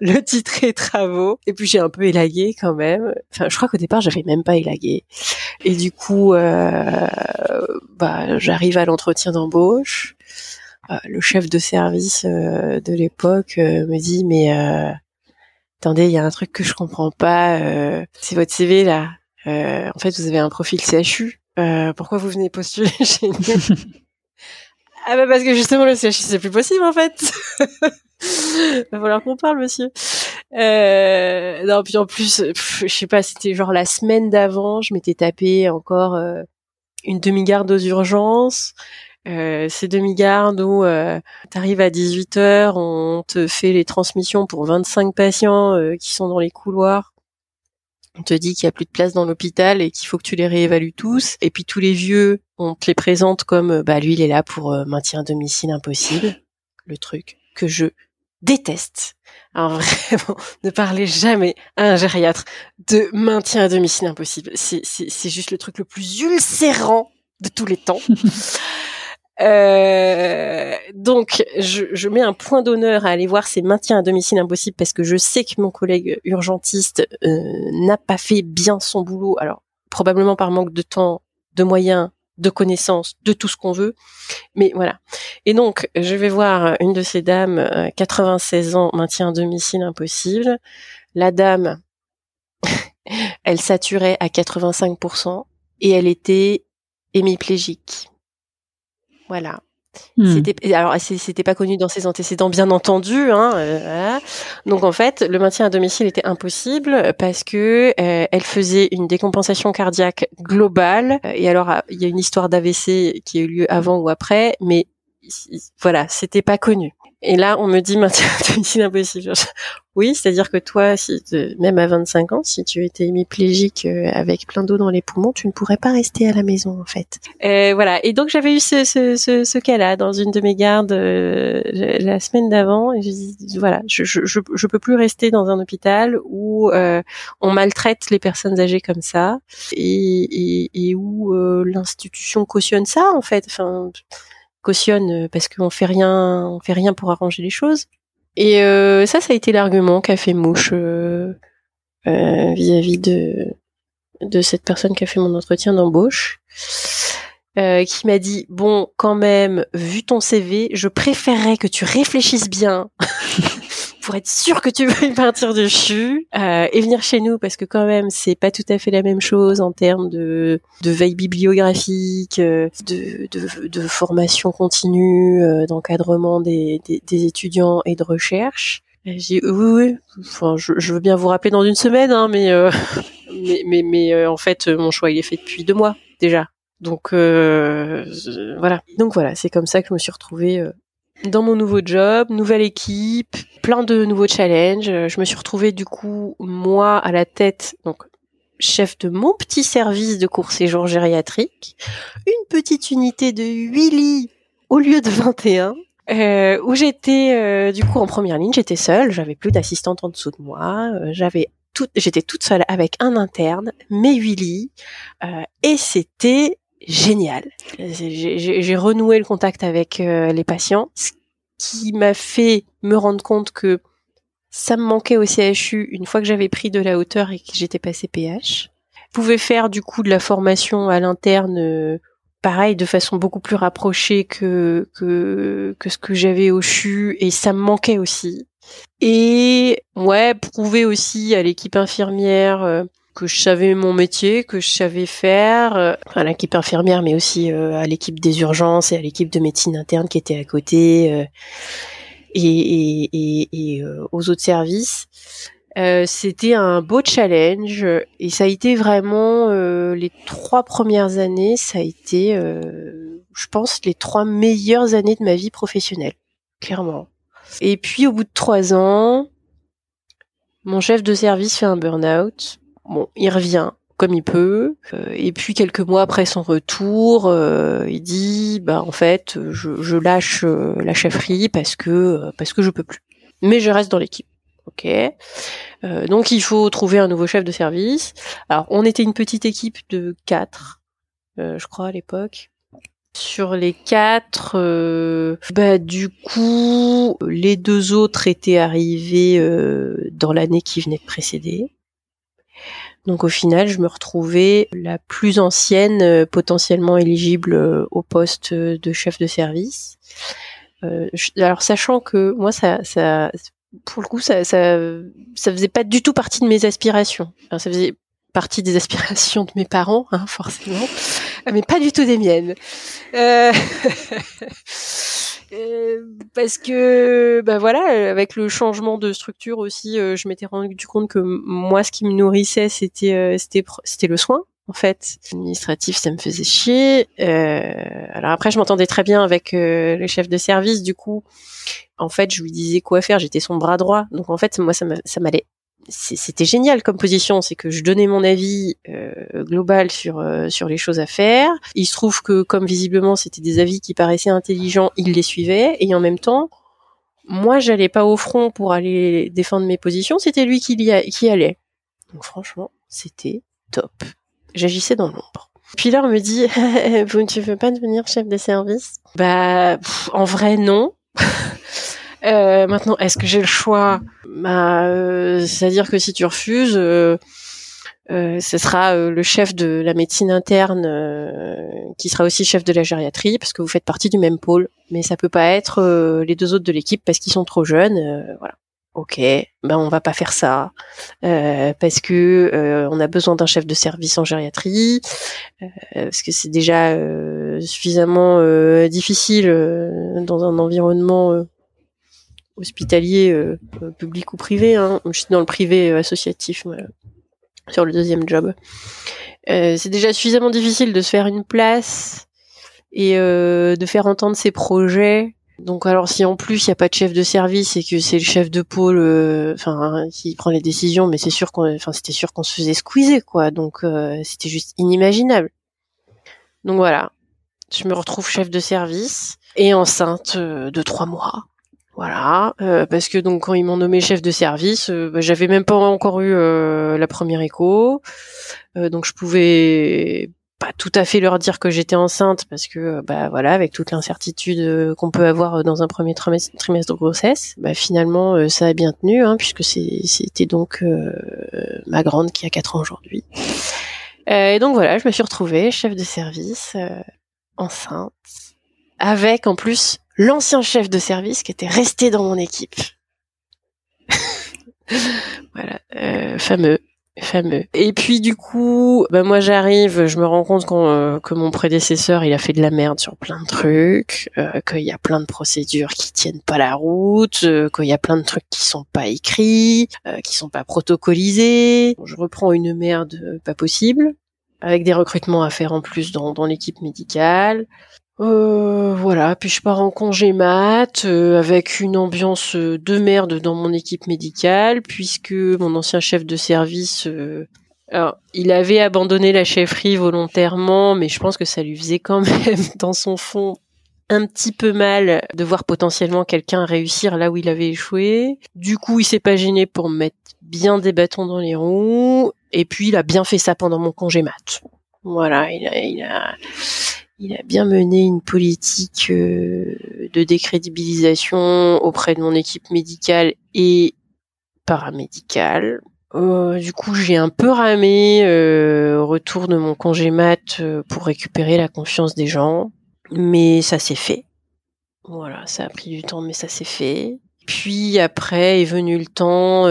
le titre et travaux, et puis j'ai un peu élagué quand même. Enfin, je crois qu'au départ, j'avais même pas élagué. Et du coup, bah, j'arrive à l'entretien d'embauche. le chef de service de l'époque me dit, mais attendez, il y a un truc que je comprends pas. c'est votre CV là euh, en fait, vous avez un profil CHU. Euh, pourquoi vous venez postuler chez nous? Ah bah parce que justement le CHU c'est plus possible en fait. Va falloir qu'on parle, monsieur. Euh, non, puis en plus, je sais pas, c'était genre la semaine d'avant, je m'étais tapé encore euh, une demi-garde aux urgences. Euh, ces demi-gardes où euh, tu arrives à 18h, on te fait les transmissions pour 25 patients euh, qui sont dans les couloirs on te dit qu'il y a plus de place dans l'hôpital et qu'il faut que tu les réévalues tous. Et puis tous les vieux, on te les présente comme, bah lui, il est là pour euh, maintien à domicile impossible. Le truc que je déteste. Alors vraiment, ne parlez jamais à un gériatre de maintien à domicile impossible. C'est, c'est, juste le truc le plus ulcérant de tous les temps. Euh, donc, je, mets un point d'honneur à aller voir ces maintiens à domicile impossible parce que je sais que mon collègue urgentiste euh, n'a pas fait bien son boulot. Alors, probablement par manque de temps, de moyens, de connaissances, de tout ce qu'on veut. Mais voilà. Et donc, je vais voir une de ces dames, 96 euh, ans, maintien à domicile impossible. La dame, elle saturait à 85% et elle était hémiplégique. Voilà. Hmm. C'était alors c'était pas connu dans ses antécédents bien entendu hein, euh, donc en fait le maintien à domicile était impossible parce que euh, elle faisait une décompensation cardiaque globale et alors il y a une histoire d'AVC qui a eu lieu avant ou après mais voilà c'était pas connu et là, on me dit à domicile impossible. Oui, c'est-à-dire que toi, si même à 25 ans, si tu étais hémiplégique euh, avec plein d'eau dans les poumons, tu ne pourrais pas rester à la maison en fait. Euh, voilà. Et donc j'avais eu ce, ce, ce, ce cas-là dans une de mes gardes euh, la semaine d'avant. Et je dis voilà, je, je, je, peux plus rester dans un hôpital où euh, on maltraite les personnes âgées comme ça et, et, et où l'institution cautionne ça en fait. Enfin cautionne euh, parce qu'on fait rien, on fait rien pour arranger les choses. Et euh, ça, ça a été l'argument qu'a fait Mouche euh, vis-à-vis de de cette personne qui a fait mon entretien d'embauche, qui m'a dit bon, quand même, vu ton CV, je préférerais que tu réfléchisses bien pour être sûr que tu veux partir de CHU euh, et venir chez nous parce que quand même c'est pas tout à fait la même chose en termes de, de veille bibliographique, euh, de, de, de formation continue, euh, d'encadrement des, des, des, étudiants et de recherche. J'ai oui, oui. Enfin, je, je, veux bien vous rappeler dans une semaine, hein, mais, euh, mais mais, mais en fait mon choix il est fait depuis deux mois déjà. Donc voilà. Donc voilà, c'est comme ça que je me suis retrouvée dans mon nouveau job, nouvelle équipe, plein de nouveaux challenges. Je me suis retrouvée du coup moi à la tête, donc chef de mon petit service de court séjour gériatrique, une petite unité de 8 lits au lieu de 21. Euh, où j'étais euh, du coup en première ligne, j'étais seule, j'avais plus d'assistante en dessous de moi, euh, j'avais tout, j'étais toute seule avec un interne, mes huit lits, euh, et c'était génial. J'ai renoué le contact avec euh, les patients, ce qui m'a fait me rendre compte que ça me manquait au CHU une fois que j'avais pris de la hauteur et que j'étais passé PH. Je pouvais faire du coup de la formation à l'interne, euh, pareil, de façon beaucoup plus rapprochée que que, que ce que j'avais au CHU, et ça me manquait aussi. Et ouais, prouver aussi à l'équipe infirmière euh, que je savais mon métier, que je savais faire, euh, à l'équipe infirmière, mais aussi euh, à l'équipe des urgences et à l'équipe de médecine interne qui était à côté, euh, et, aux autres services. C'était un beau challenge et ça a été vraiment les trois premières années, ça a été, je pense, les trois meilleures années de ma vie professionnelle, clairement. Et puis au bout de trois ans, mon chef de service fait un burn-out Bon, il revient comme il peut. Euh, et puis quelques mois après son retour, euh, il dit bah en fait je, lâche euh, la chefferie parce que parce que je peux plus. Mais je reste dans l'équipe. Ok? donc il faut trouver un nouveau chef de service. Alors on était une petite équipe de quatre, je crois à l'époque. Sur les quatre, bah du coup les deux autres étaient arrivés dans l'année qui venait de précéder. Donc au final, je me retrouvais la plus ancienne euh, potentiellement éligible euh, au poste de chef de service. Euh, alors sachant que moi, ça, ça pour le coup, ça, ça, ça faisait pas du tout partie de mes aspirations. ça faisait partie des aspirations de mes parents, hein, forcément, mais pas du tout des miennes. Euh... Euh, parce que bah voilà avec le changement de structure aussi euh, je m'étais rendu compte que moi ce qui me nourrissait c'était euh, c'était c'était le soin en fait. Administratif ça me faisait chier. Alors après je m'entendais très bien avec le chef de service. Du coup en fait je lui disais quoi faire. J'étais son bras droit. Donc en fait moi ça m'allait c'était génial comme position, c'est que je donnais mon avis euh, global sur euh, sur les choses à faire. Il se trouve que comme visiblement c'était des avis qui paraissaient intelligents, il les suivait et en même temps, moi, j'allais pas au front pour aller défendre mes positions, c'était lui qui, y allait. Donc franchement, c'était top. J'agissais dans l'ombre. Puis là, on me dit, vous ne veux pas devenir chef de service? Bah, en vrai, non. euh, maintenant, est-ce que j'ai le choix? Bah, euh, c'est-à-dire que si tu refuses, euh, euh, ce sera euh, le chef de la médecine interne qui sera aussi chef de la gériatrie parce que vous faites partie du même pôle, mais ça peut pas être les deux autres de l'équipe parce qu'ils sont trop jeunes. voilà. Ok, ben on va pas faire ça parce que on a besoin d'un chef de service en gériatrie parce que c'est déjà suffisamment difficile dans un environnement hospitalier, public ou privé. Hein. Je suis dans le privé associatif. Voilà sur le deuxième job. Euh, c'est déjà suffisamment difficile de se faire une place et euh, de faire entendre ses projets. Donc alors si en plus il n'y a pas de chef de service et que c'est le chef de pôle, euh, enfin qui prend les décisions, mais c'est sûr qu'on, enfin c'était sûr qu'on se faisait squeezer quoi. Donc c'était juste inimaginable. Donc voilà, je me retrouve chef de service et enceinte de trois mois. Voilà, euh, parce que donc quand ils m'ont nommé chef de service, euh, bah, j'avais même pas encore eu euh, la première écho, donc je pouvais pas tout à fait leur dire que j'étais enceinte parce que bah voilà avec toute l'incertitude qu'on peut avoir dans un premier trimestre, de grossesse, bah finalement ça a bien tenu hein, puisque c'était donc ma grande qui a 4 ans aujourd'hui. et donc voilà, je me suis retrouvée chef de service enceinte avec en plus l'ancien chef de service qui était resté dans mon équipe. voilà, euh, fameux, fameux. Et puis du coup, bah moi j'arrive, je me rends compte euh, que mon prédécesseur il a fait de la merde sur plein de trucs, euh, qu'il y a plein de procédures qui tiennent pas la route, euh, qu'il y a plein de trucs qui sont pas écrits, qui sont pas protocolisés. Je reprends une merde pas possible, avec des recrutements à faire en plus dans, dans l'équipe médicale. Euh, voilà, puis je pars en congé mat euh, avec une ambiance euh, de merde dans mon équipe médicale puisque mon ancien chef de service euh, alors, il avait abandonné la chefferie volontairement, mais je pense que ça lui faisait quand même dans son fond un petit peu mal de voir potentiellement quelqu'un réussir là où il avait échoué. Du coup, il s'est pas gêné pour me mettre bien des bâtons dans les roues et puis il a bien fait ça pendant mon congé mat. Voilà, il a, il a il a bien mené une politique euh, de décrédibilisation auprès de mon équipe médicale et paramédicale. Euh, du coup, j'ai un peu ramé euh, retour de mon congé mat euh, pour récupérer la confiance des gens, mais ça s'est fait. Voilà, ça a pris du temps, mais ça s'est fait. Puis après est venu le temps,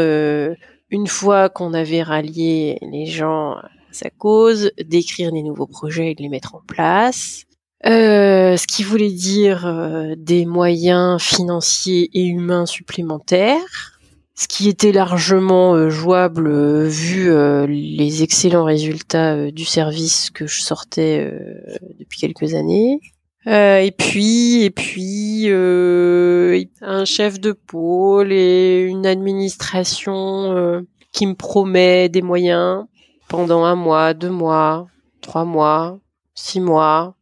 une fois qu'on avait rallié les gens sa cause, d'écrire des nouveaux projets et de les mettre en place. Euh, ce qui voulait dire euh, des moyens financiers et humains supplémentaires, ce qui était largement euh, jouable vu les excellents résultats du service que je sortais depuis quelques années. et puis, et puis, un chef de pôle et une administration qui me promet des moyens pendant un mois, deux mois, trois mois, six mois,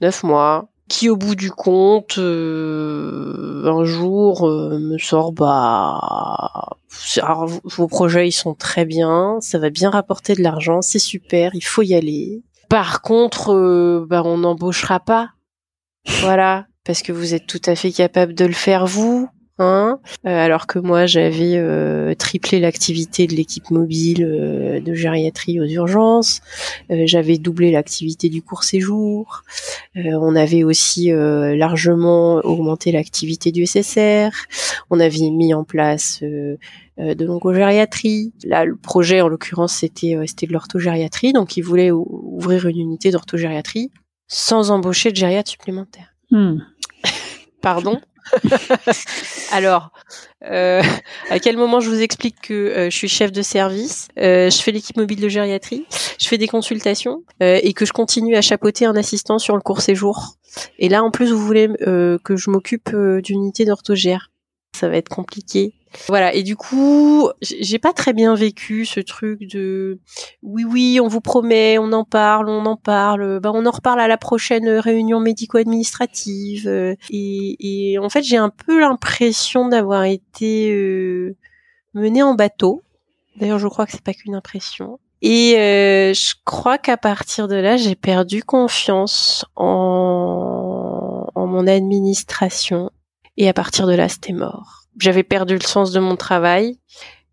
neuf mois, qui au bout du compte, euh, un jour euh, me sort bah vos projets ils sont très bien, ça va bien rapporter de l'argent, c'est super, il faut y aller. Par contre, euh, bah, on n'embauchera pas, voilà, parce que vous êtes tout à fait capable de le faire vous. Hein euh, alors que moi j'avais euh, triplé l'activité de l'équipe mobile euh, de gériatrie aux urgences, j'avais doublé l'activité du court séjour, on avait aussi largement augmenté l'activité du SSR, on avait mis en place de l'ongogériatrie. Là, le projet, en l'occurrence, c'était c'était de l'orthogériatrie, donc ils voulaient ouvrir une unité d'orthogériatrie sans embaucher de gériatre supplémentaire. Hmm. Pardon? Alors, euh, à quel moment je vous explique que euh, je suis chef de service, euh, je fais l'équipe mobile de gériatrie, je fais des consultations et que je continue à chapeauter un assistant sur le court séjour. Et là, en plus, vous voulez que je m'occupe d'unité d'orthogère. Ça va être compliqué. Voilà. Et du coup, j'ai pas très bien vécu ce truc de oui, oui, on vous promet, on en parle, on en parle. Bah, on en reparle à la prochaine réunion médico-administrative. Et, et, en fait, j'ai un peu l'impression d'avoir été euh, menée en bateau. D'ailleurs, je crois que c'est pas qu'une impression. Et euh, je crois qu'à partir de là, j'ai perdu confiance en, en mon administration. Et à partir de là, c'était mort. J'avais perdu le sens de mon travail.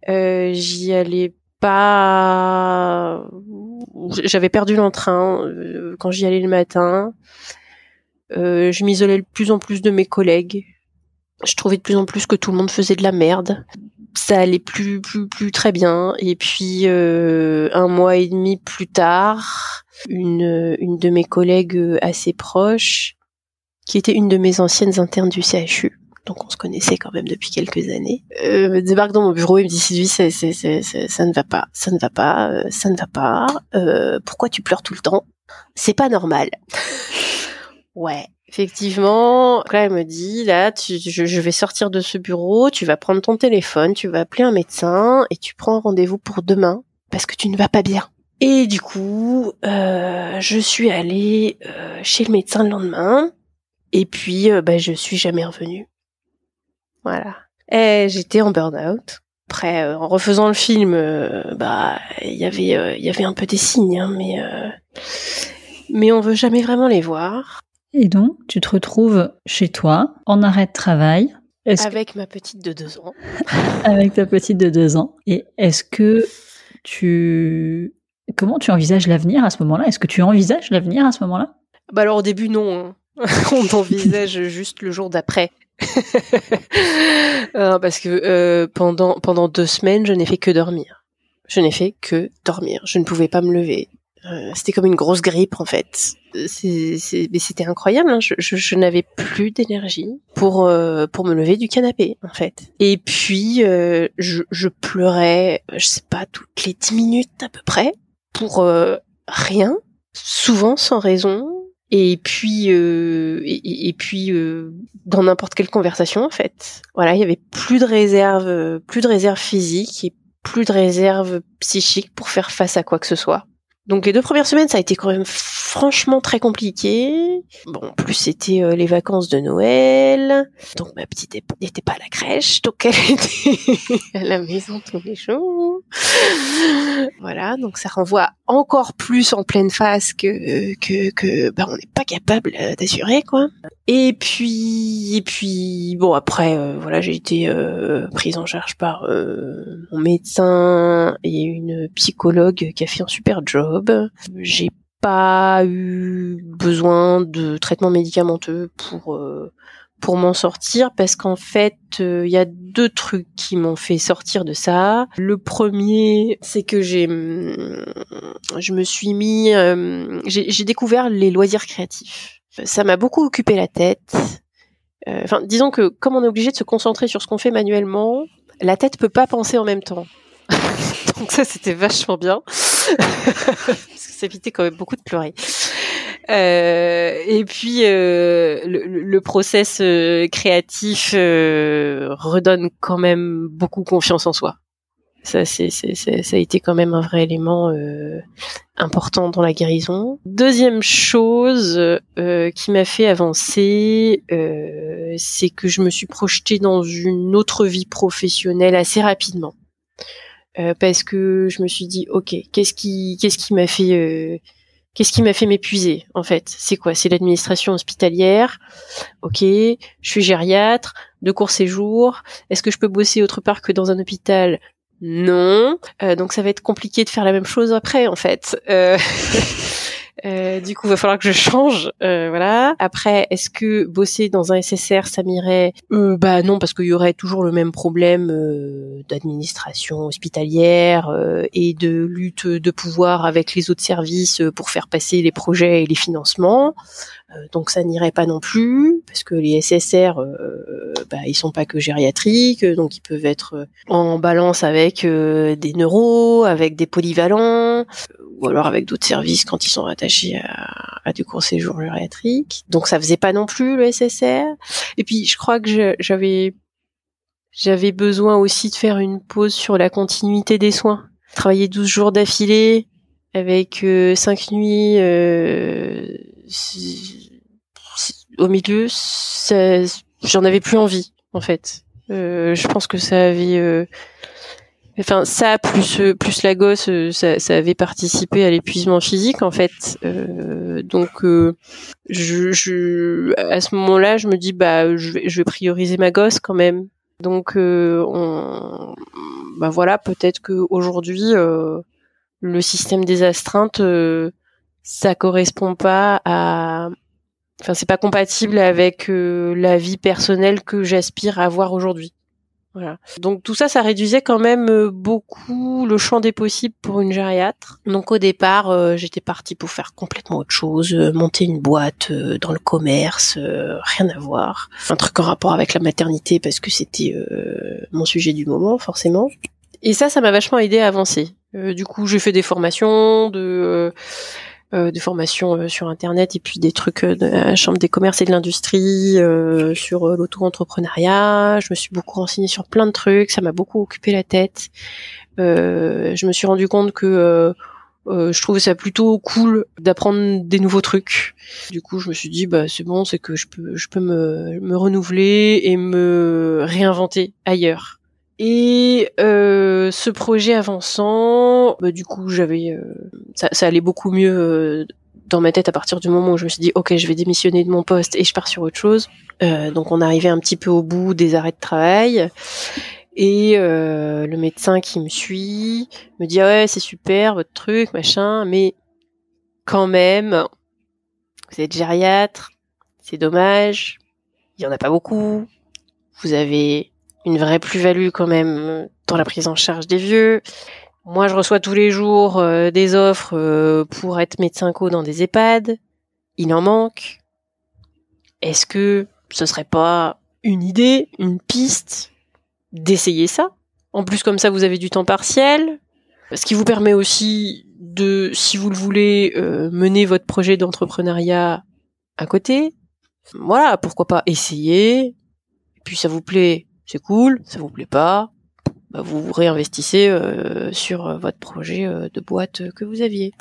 Euh, J'y allais pas. J'avais perdu l'entrain euh, quand j'y allais le matin. Euh, je m'isolais de plus en plus de mes collègues. Je trouvais de plus en plus que tout le monde faisait de la merde ça allait plus plus plus très bien et puis euh, un mois et demi plus tard une une de mes collègues euh, assez proches qui était une de mes anciennes internes du CHU donc on se connaissait quand même depuis quelques années. Euh, me débarque dans mon bureau et me dit Sylvie c'est c'est c'est ça ne va pas ça ne va pas euh, ça ne va pas. Euh, pourquoi tu pleures tout le temps? C'est pas normal. Ouais Effectivement, là, elle me dit, là, tu, je, vais sortir de ce bureau, tu vas prendre ton téléphone, tu vas appeler un médecin et tu prends rendez-vous pour demain parce que tu ne vas pas bien. Et du coup, euh, je suis allée euh, chez le médecin le lendemain et puis euh, bah, je suis jamais revenue. Voilà. Et j'étais en burn-out. Après, en refaisant le film, bah il y avait il y avait un peu des signes, hein, mais mais on veut jamais vraiment les voir. Et donc, tu te retrouves chez toi, en arrêt de travail. Avec ma petite de deux ans. Avec ta petite de deux ans. Et est-ce que tu... Comment tu envisages l'avenir à ce moment-là? Est-ce que tu envisages l'avenir à ce moment-là? Bah alors au début non. Hein. On envisage juste le jour d'après. parce que euh, pendant pendant deux semaines, je n'ai fait que dormir. Je n'ai fait que dormir. Je ne pouvais pas me lever. Euh, c'était comme une grosse grippe en fait. C'est, mais c'était incroyable. Hein. Je, je, n'avais plus d'énergie pour euh, pour me lever du canapé en fait. Et puis euh, je, je, pleurais, je sais pas toutes les dix minutes à peu près pour rien, souvent sans raison. Et puis et, et, puis dans n'importe quelle conversation en fait. Voilà, il y avait plus de réserve, plus de réserve physique et plus de réserve psychique pour faire face à quoi que ce soit. Donc les deux premières semaines, ça a été quand même franchement très compliqué. Bon, en plus c'était euh, les vacances de Noël, donc ma petite n'était pas à la crèche, donc elle était à la maison tous les jours. Voilà, donc ça renvoie encore plus en pleine face que que que bah, on n'est pas capable euh, d'assurer quoi. Et puis et puis bon après euh, voilà j'ai été prise en charge par mon médecin et une psychologue qui a fait un super job j'ai pas eu besoin de traitement médicamenteux pour euh, pour m'en sortir parce qu'en fait euh, il y a deux trucs qui m'ont fait sortir de ça. Le premier, c'est que j'ai hum, je me suis mis euh, j'ai découvert les loisirs créatifs. Ça m'a beaucoup occupé la tête. Enfin, disons que comme on est obligé de se concentrer sur ce qu'on fait manuellement, la tête peut pas penser en même temps. Donc ça, c'était vachement bien. Parce que ça évitait quand même beaucoup de pleurer. Euh, et puis euh, le, le, process euh, créatif euh, redonne quand même beaucoup confiance en soi. Ça, c'est, c'est, ça a été quand même un vrai élément euh, important dans la guérison. Deuxième chose qui m'a fait avancer, c'est que je me suis projetée dans une autre vie professionnelle assez rapidement. Euh, parce que je me suis dit ok qu'est-ce qui m'a fait euh, qu'est-ce qui m'a fait m'épuiser en fait? C'est quoi? C'est l'administration hospitalière ok je suis gériatre de court séjour est-ce que je peux bosser autre part que dans un hôpital non euh, donc ça va être compliqué de faire la même chose après en fait Euh, du coup, va falloir que je change, euh, voilà. Après, est-ce que bosser dans un SSR, ça m'irait? Euh, Bah non, parce qu'il y aurait toujours le même problème euh, d'administration hospitalière et de lutte de pouvoir avec les autres services pour faire passer les projets et les financements. Donc ça n'irait pas non plus, parce que les SSR, bah, ils sont pas que gériatriques, donc ils peuvent être en balance avec des neuros, avec des polyvalents ou alors avec d'autres services quand ils sont rattachés à, à du court séjour gériatrique. Donc ça faisait pas non plus le SSR. Et puis je crois que j'avais J'avais besoin aussi de faire une pause sur la continuité des soins. Travailler 12 jours d'affilée avec euh, 5 nuits euh, au milieu, j'en avais plus envie en fait. Euh, je pense que ça avait euh, enfin ça plus plus la gosse euh, ça, avait participé à l'épuisement physique en fait donc je, à ce moment-là je me dis bah je vais prioriser ma gosse quand même donc on bah voilà peut-être que aujourd'hui le système des astreintes ça correspond pas à enfin c'est pas compatible avec la vie personnelle que j'aspire à avoir aujourd'hui voilà. Donc tout ça, ça réduisait quand même euh, beaucoup le champ des possibles pour une gériatre. Donc au départ, euh, j'étais partie pour faire complètement autre chose, euh, monter une boîte dans le commerce, rien à voir. Un truc en rapport avec la maternité parce que c'était mon sujet du moment, forcément. Et ça, ça m'a vachement aidé à avancer. du coup, j'ai fait des formations de euh, des formations euh, sur internet et puis des trucs euh, de la chambre des commerces et de l'industrie sur l'auto-entrepreneuriat. Je me suis beaucoup renseignée sur plein de trucs, ça m'a beaucoup occupé la tête. je me suis rendu compte que je trouvais ça plutôt cool d'apprendre des nouveaux trucs. Du coup, je me suis dit bah c'est bon, c'est que je peux je peux me, me renouveler et me réinventer ailleurs. Et euh, ce projet avançant, bah, du coup, j'avais, euh, ça, allait beaucoup mieux euh, dans ma tête à partir du moment où je me suis dit, ok, je vais démissionner de mon poste et je pars sur autre chose. Euh, donc, on arrivait un petit peu au bout des arrêts de travail. Et le médecin qui me suit me dit, ah ouais, c'est super votre truc, machin, mais quand même, vous êtes gériatre, c'est dommage, il y en a pas beaucoup. Vous avez une vraie plus-value quand même dans la prise en charge des vieux. Moi, je reçois tous les jours euh, des offres euh, pour être médecin co dans des EHPAD. Il en manque. Est-ce que ce serait pas une idée, une piste d'essayer ça? En plus, comme ça, vous avez du temps partiel, ce qui vous permet aussi de, si vous le voulez, euh, mener votre projet d'entrepreneuriat à côté. Voilà, pourquoi pas essayer. Et puis ça vous plaît, c'est cool, ça vous plaît pas, bah vous réinvestissez euh, sur euh, votre projet euh, de boîte que vous aviez.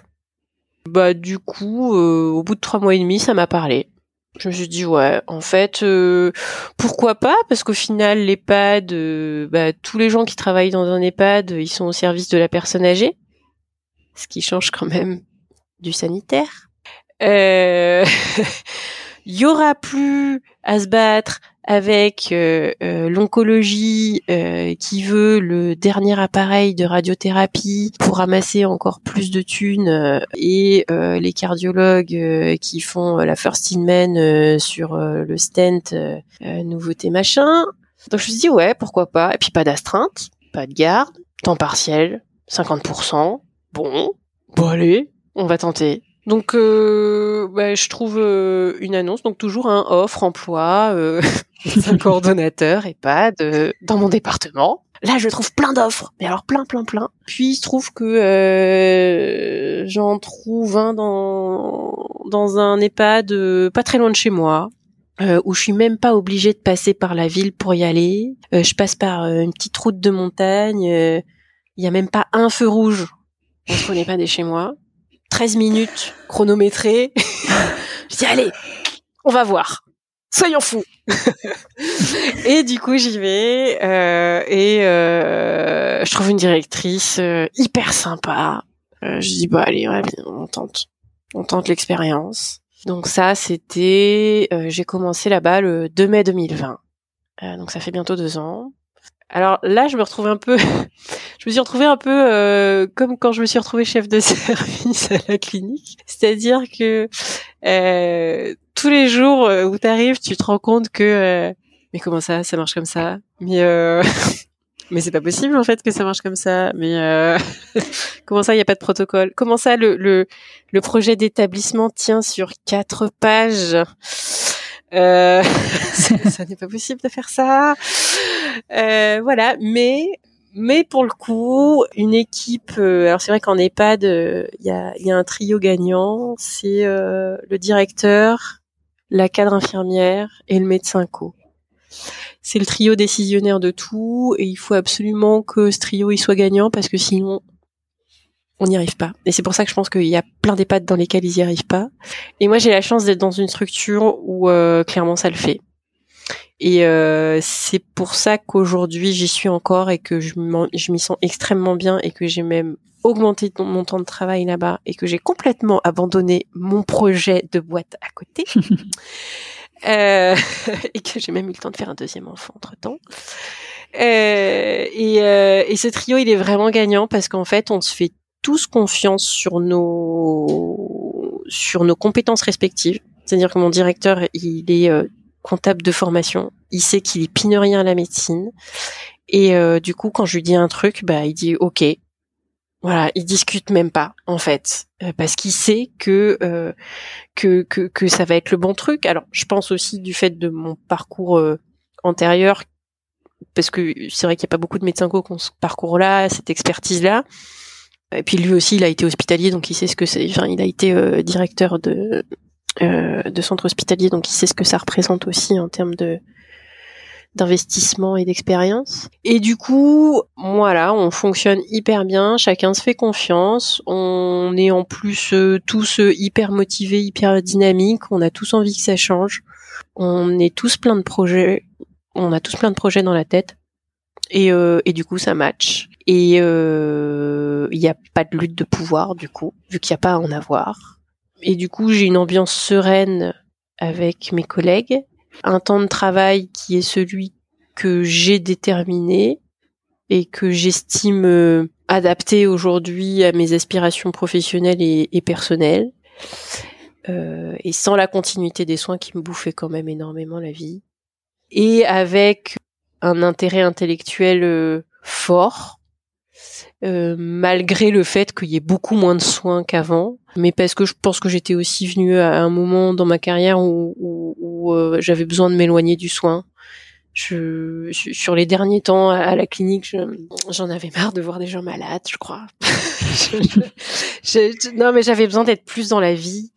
Bah du coup, au bout de trois mois et demi, ça m'a parlé. Je me suis dit ouais, en fait, pourquoi pas? Parce qu'au final, l'EHPAD, bah, tous les gens qui travaillent dans un EHPAD, ils sont au service de la personne âgée, ce qui change quand même du sanitaire. Il y aura plus à se battre avec euh, euh, l'oncologie euh, qui veut le dernier appareil de radiothérapie pour ramasser encore plus de thunes et les cardiologues qui font la first in man sur le stent nouveauté machin. Donc je me suis dit ouais pourquoi pas et puis pas d'astreinte, pas de garde, temps partiel, 50%. Bon, bon allez, on va tenter. Donc, euh, bah, je trouve euh, une annonce, donc toujours un offre emploi, euh, un coordonnateur EHPAD dans mon département. Là, je trouve plein d'offres, mais alors plein, plein, plein. Puis, il se trouve que j'en trouve un dans dans un EHPAD pas très loin de chez moi, où je suis même pas obligée de passer par la ville pour y aller. je passe par une petite route de montagne. Il y a même pas un feu rouge. On se connaît pas des chez moi. 13 minutes chronométrées. je dis allez, on va voir. Soyons fous. et du coup, j'y vais euh, et euh, je trouve une directrice euh, hyper sympa. je dis bah allez, on tente, on tente l'expérience. Donc ça, c'était, j'ai commencé là-bas le 2 mai 2020. donc ça fait bientôt deux ans. Alors là, je me retrouve un peu, je me suis retrouvée un peu euh, comme quand je me suis retrouvée chef de service à la clinique. C'est-à-dire que euh, tous les jours euh, où tu arrives, tu te rends compte que mais comment ça, ça marche comme ça? Mais mais c'est pas possible en fait que ça marche comme ça. Mais comment ça, il y a pas de protocole? Comment ça, le, le projet d'établissement tient sur quatre pages? Euh, ça, n'est pas possible de faire ça. Euh, voilà, mais mais pour le coup, une équipe. Euh, alors c'est vrai qu'en EHPAD, il y, a, y a un trio gagnant. C'est le directeur, la cadre infirmière et le médecin co. c'est le trio décisionnaire de tout et il faut absolument que ce trio il soit gagnant parce que sinon on n'y arrive pas. Et c'est pour ça que je pense qu'il y a plein d'EHPAD dans lesquels ils n'y arrivent pas. Et moi, j'ai la chance d'être dans une structure où euh, clairement ça le fait. Et euh, c'est pour ça qu'aujourd'hui j'y suis encore et que je m'y sens extrêmement bien et que j'ai même augmenté mon temps de travail là-bas et que j'ai complètement abandonné mon projet de boîte à côté. euh, et que j'ai même eu le temps de faire un deuxième enfant entre temps. Euh, et, euh, et ce trio, il est vraiment gagnant parce qu'en fait, on se fait tous confiance sur nos sur nos compétences respectives. C'est-à-dire que mon directeur, il est euh, comptable de formation. Il sait qu'il est pine rien à la médecine. Et euh, du coup, quand je lui dis un truc, bah, il dit OK. Voilà, il discute même pas en fait, euh, parce qu'il sait que, que, que que ça va être le bon truc. Alors, je pense aussi du fait de mon parcours antérieur, parce que c'est vrai qu'il n'y a pas beaucoup de médecins qui ont ce parcours-là, cette expertise-là. Et puis lui aussi, il a été hospitalier, donc il sait ce que c'est. Enfin, il a été euh, directeur de euh, de centre hospitalier, donc il sait ce que ça représente aussi en termes de d'investissement et d'expérience. Et du coup, voilà, on fonctionne hyper bien, chacun se fait confiance, on est en plus euh, tous hyper motivés, hyper dynamiques, on a tous envie que ça change, on est tous plein de projets, on a tous plein de projets dans la tête. Et, euh, et du coup, ça match. Et euh, il n'y a pas de lutte de pouvoir, du coup, vu qu'il n'y a pas à en avoir. Et du coup, j'ai une ambiance sereine avec mes collègues, un temps de travail qui est celui que j'ai déterminé et que j'estime euh, adapté aujourd'hui à mes aspirations professionnelles et, et personnelles. Euh, et sans la continuité des soins qui me bouffaient quand même énormément la vie. Et avec un intérêt intellectuel euh, fort, euh, malgré le fait qu'il y ait beaucoup moins de soins qu'avant, mais parce que je pense que j'étais aussi venue à un moment dans ma carrière où, où, euh, j'avais besoin de m'éloigner du soin. Je, sur les derniers temps à, la clinique, j'en avais marre de voir des gens malades, je crois. non, mais j'avais besoin d'être plus dans la vie.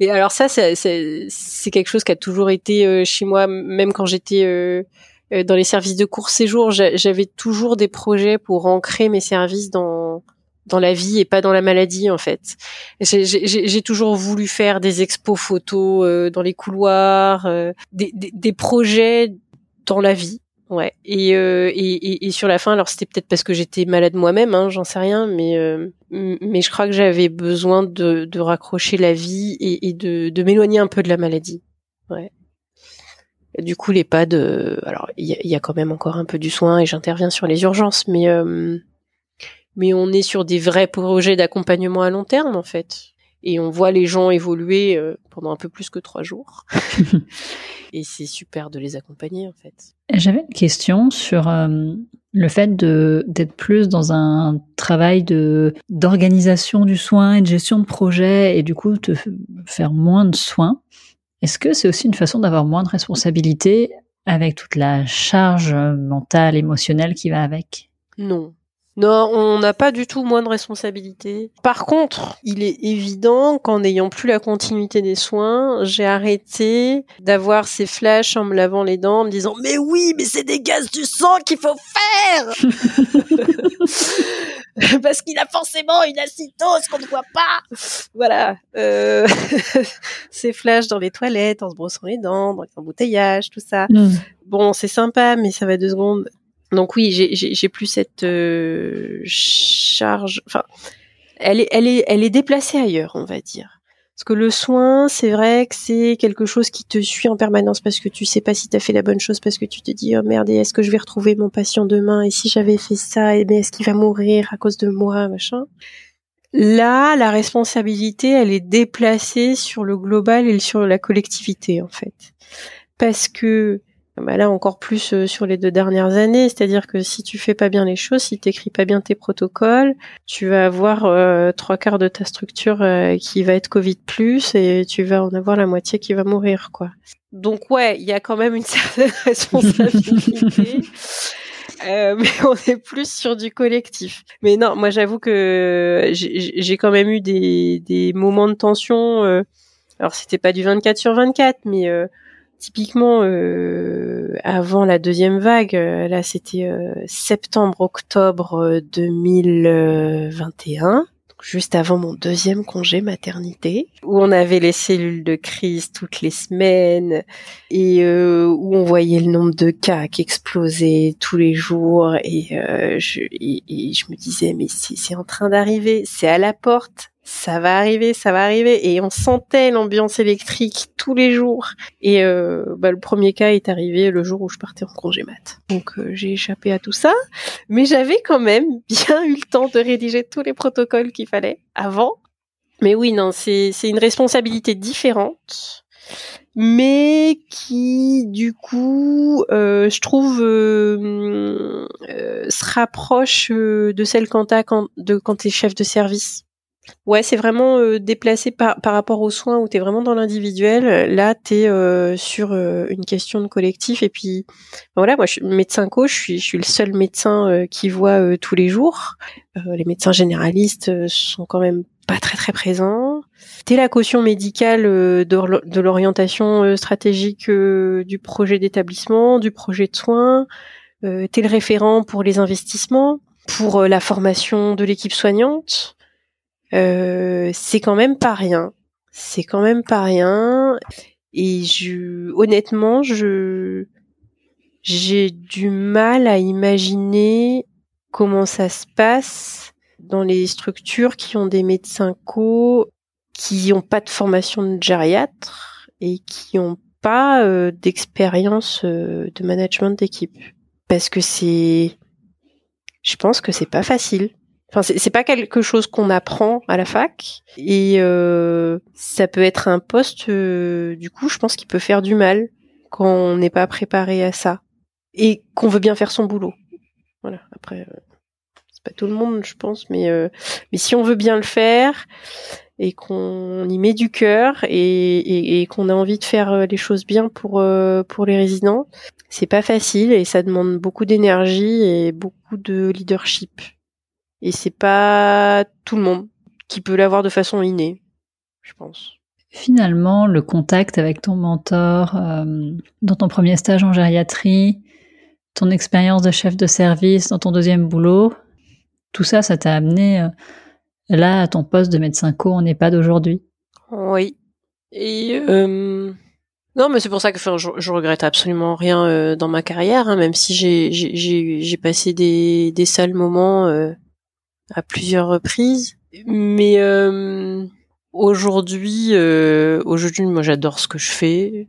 Et alors ça, c'est quelque chose qui a toujours été chez moi, même quand j'étais euh, dans les services de court séjour, j'avais toujours des projets pour ancrer mes services dans dans la vie et pas dans la maladie en fait. J'ai toujours voulu faire des expos photos euh, dans les couloirs, euh, des, des, des, projets dans la vie. Ouais. Et, et, et, sur la fin, alors c'était peut-être parce que j'étais malade moi-même, hein, j'en sais rien, mais mais je crois que j'avais besoin de, de raccrocher la vie et, et de, de m'éloigner un peu de la maladie. Ouais. Du coup, l'EHPAD, euh, alors il y, a quand même encore un peu du soin et j'interviens sur les urgences, mais euh, mais on est sur des vrais projets d'accompagnement à long terme en fait, et on voit les gens évoluer euh, pendant un peu plus que trois jours, et c'est super de les accompagner en fait. J'avais une question sur le fait de d'être plus dans un travail de d'organisation du soin et de gestion de projet et du coup de faire moins de soins. Est-ce que c'est aussi une façon d'avoir moins de responsabilité avec toute la charge mentale, émotionnelle qui va avec? Non. Non, on n'a pas du tout moins de responsabilité. Par contre, il est évident qu'en n'ayant plus la continuité des soins, j'ai arrêté d'avoir ces flashs en me lavant les dents, en me disant mais oui, mais c'est des gaz du sang qu'il faut faire parce qu'il a forcément une acitose qu'on ne voit pas. Voilà, euh, ces flashs dans les toilettes, en se brossant les dents, dans les embouteillages, tout ça. Mm. Bon, c'est sympa, mais ça va deux secondes. Donc oui, j'ai plus cette euh, charge. Enfin, elle est, elle est, elle est déplacée ailleurs, on va dire. Parce que le soin, c'est vrai que c'est quelque chose qui te suit en permanence parce que tu sais pas si tu as fait la bonne chose, parce que tu te dis oh merde, est-ce que je vais retrouver mon patient demain Et si j'avais fait ça, eh est-ce qu'il va mourir à cause de moi, machin Là, la responsabilité, elle est déplacée sur le global et sur la collectivité en fait, parce que bah là encore plus euh, sur les deux dernières années, c'est-à-dire que si tu fais pas bien les choses, si t'écris pas bien tes protocoles, tu vas avoir euh, trois quarts de ta structure euh, qui va être Covid plus et tu vas en avoir la moitié qui va mourir quoi. Donc ouais, il y a quand même une certaine responsabilité. mais on est plus sur du collectif. Mais non, moi j'avoue que j'ai quand même eu des, des moments de tension. alors c'était pas du 24 sur 24, mais typiquement avant la deuxième vague, là c'était septembre-octobre 2021 juste avant mon deuxième congé maternité, où on avait les cellules de crise toutes les semaines et euh, où on voyait le nombre de cas qui explosaient tous les jours et, euh, je, et je me disais mais c'est en train d'arriver, c'est à la porte, ça va arriver, ça va arriver. Et on sentait l'ambiance électrique tous les jours. Et euh, bah, le premier cas est arrivé le jour où je partais en congé mat. Donc euh, j'ai échappé à tout ça. Mais j'avais quand même bien eu le temps de rédiger tous les protocoles qu'il fallait avant. Mais oui, non, c'est une responsabilité différente mais qui du coup euh, je trouve euh, se rapproche de celle quand t'as quand de quand chef de service Ouais, c'est vraiment euh, déplacé par, par rapport aux soins où tu es vraiment dans l'individuel. Là, tu es euh, sur euh, une question de collectif. Et puis, voilà, moi, je suis médecin coach, je suis, je suis le seul médecin qui voit tous les jours. les médecins généralistes sont quand même pas très très présents. T'es la caution médicale de l'orientation stratégique du projet d'établissement, du projet de soins. T'es le référent pour les investissements, pour la formation de l'équipe soignante euh, c'est quand même pas rien. C'est quand même pas rien. Et je, honnêtement, je, j'ai du mal à imaginer comment ça se passe dans les structures qui ont des médecins co qui n'ont pas de formation de gériatre et qui n'ont pas euh, d'expérience euh, de management d'équipe. Parce que c'est, je pense que c'est pas facile. Enfin, c'est pas quelque chose qu'on apprend à la fac et euh, ça peut être un poste. Euh, du coup, je pense qu'il peut faire du mal quand on n'est pas préparé à ça et qu'on veut bien faire son boulot. Voilà. Après, euh, c'est pas tout le monde, je pense, mais mais si on veut bien le faire et qu'on y met du cœur et, et qu'on a envie de faire les choses bien pour pour les résidents, c'est pas facile et ça demande beaucoup d'énergie et beaucoup de leadership. Et c'est pas tout le monde qui peut l'avoir de façon innée, je pense. Finalement, le contact avec ton mentor euh, dans ton premier stage en gériatrie, ton expérience de chef de service dans ton deuxième boulot, tout ça, ça t'a amené euh, là à ton poste de médecin co en EHPAD aujourd'hui. Oui. Et euh, non, mais c'est pour ça que je, je, regrette absolument rien dans ma carrière, hein, même si j'ai passé des, des sales moments à plusieurs reprises. Mais euh, aujourd'hui, euh, aujourd'hui, moi, j'adore ce que je fais.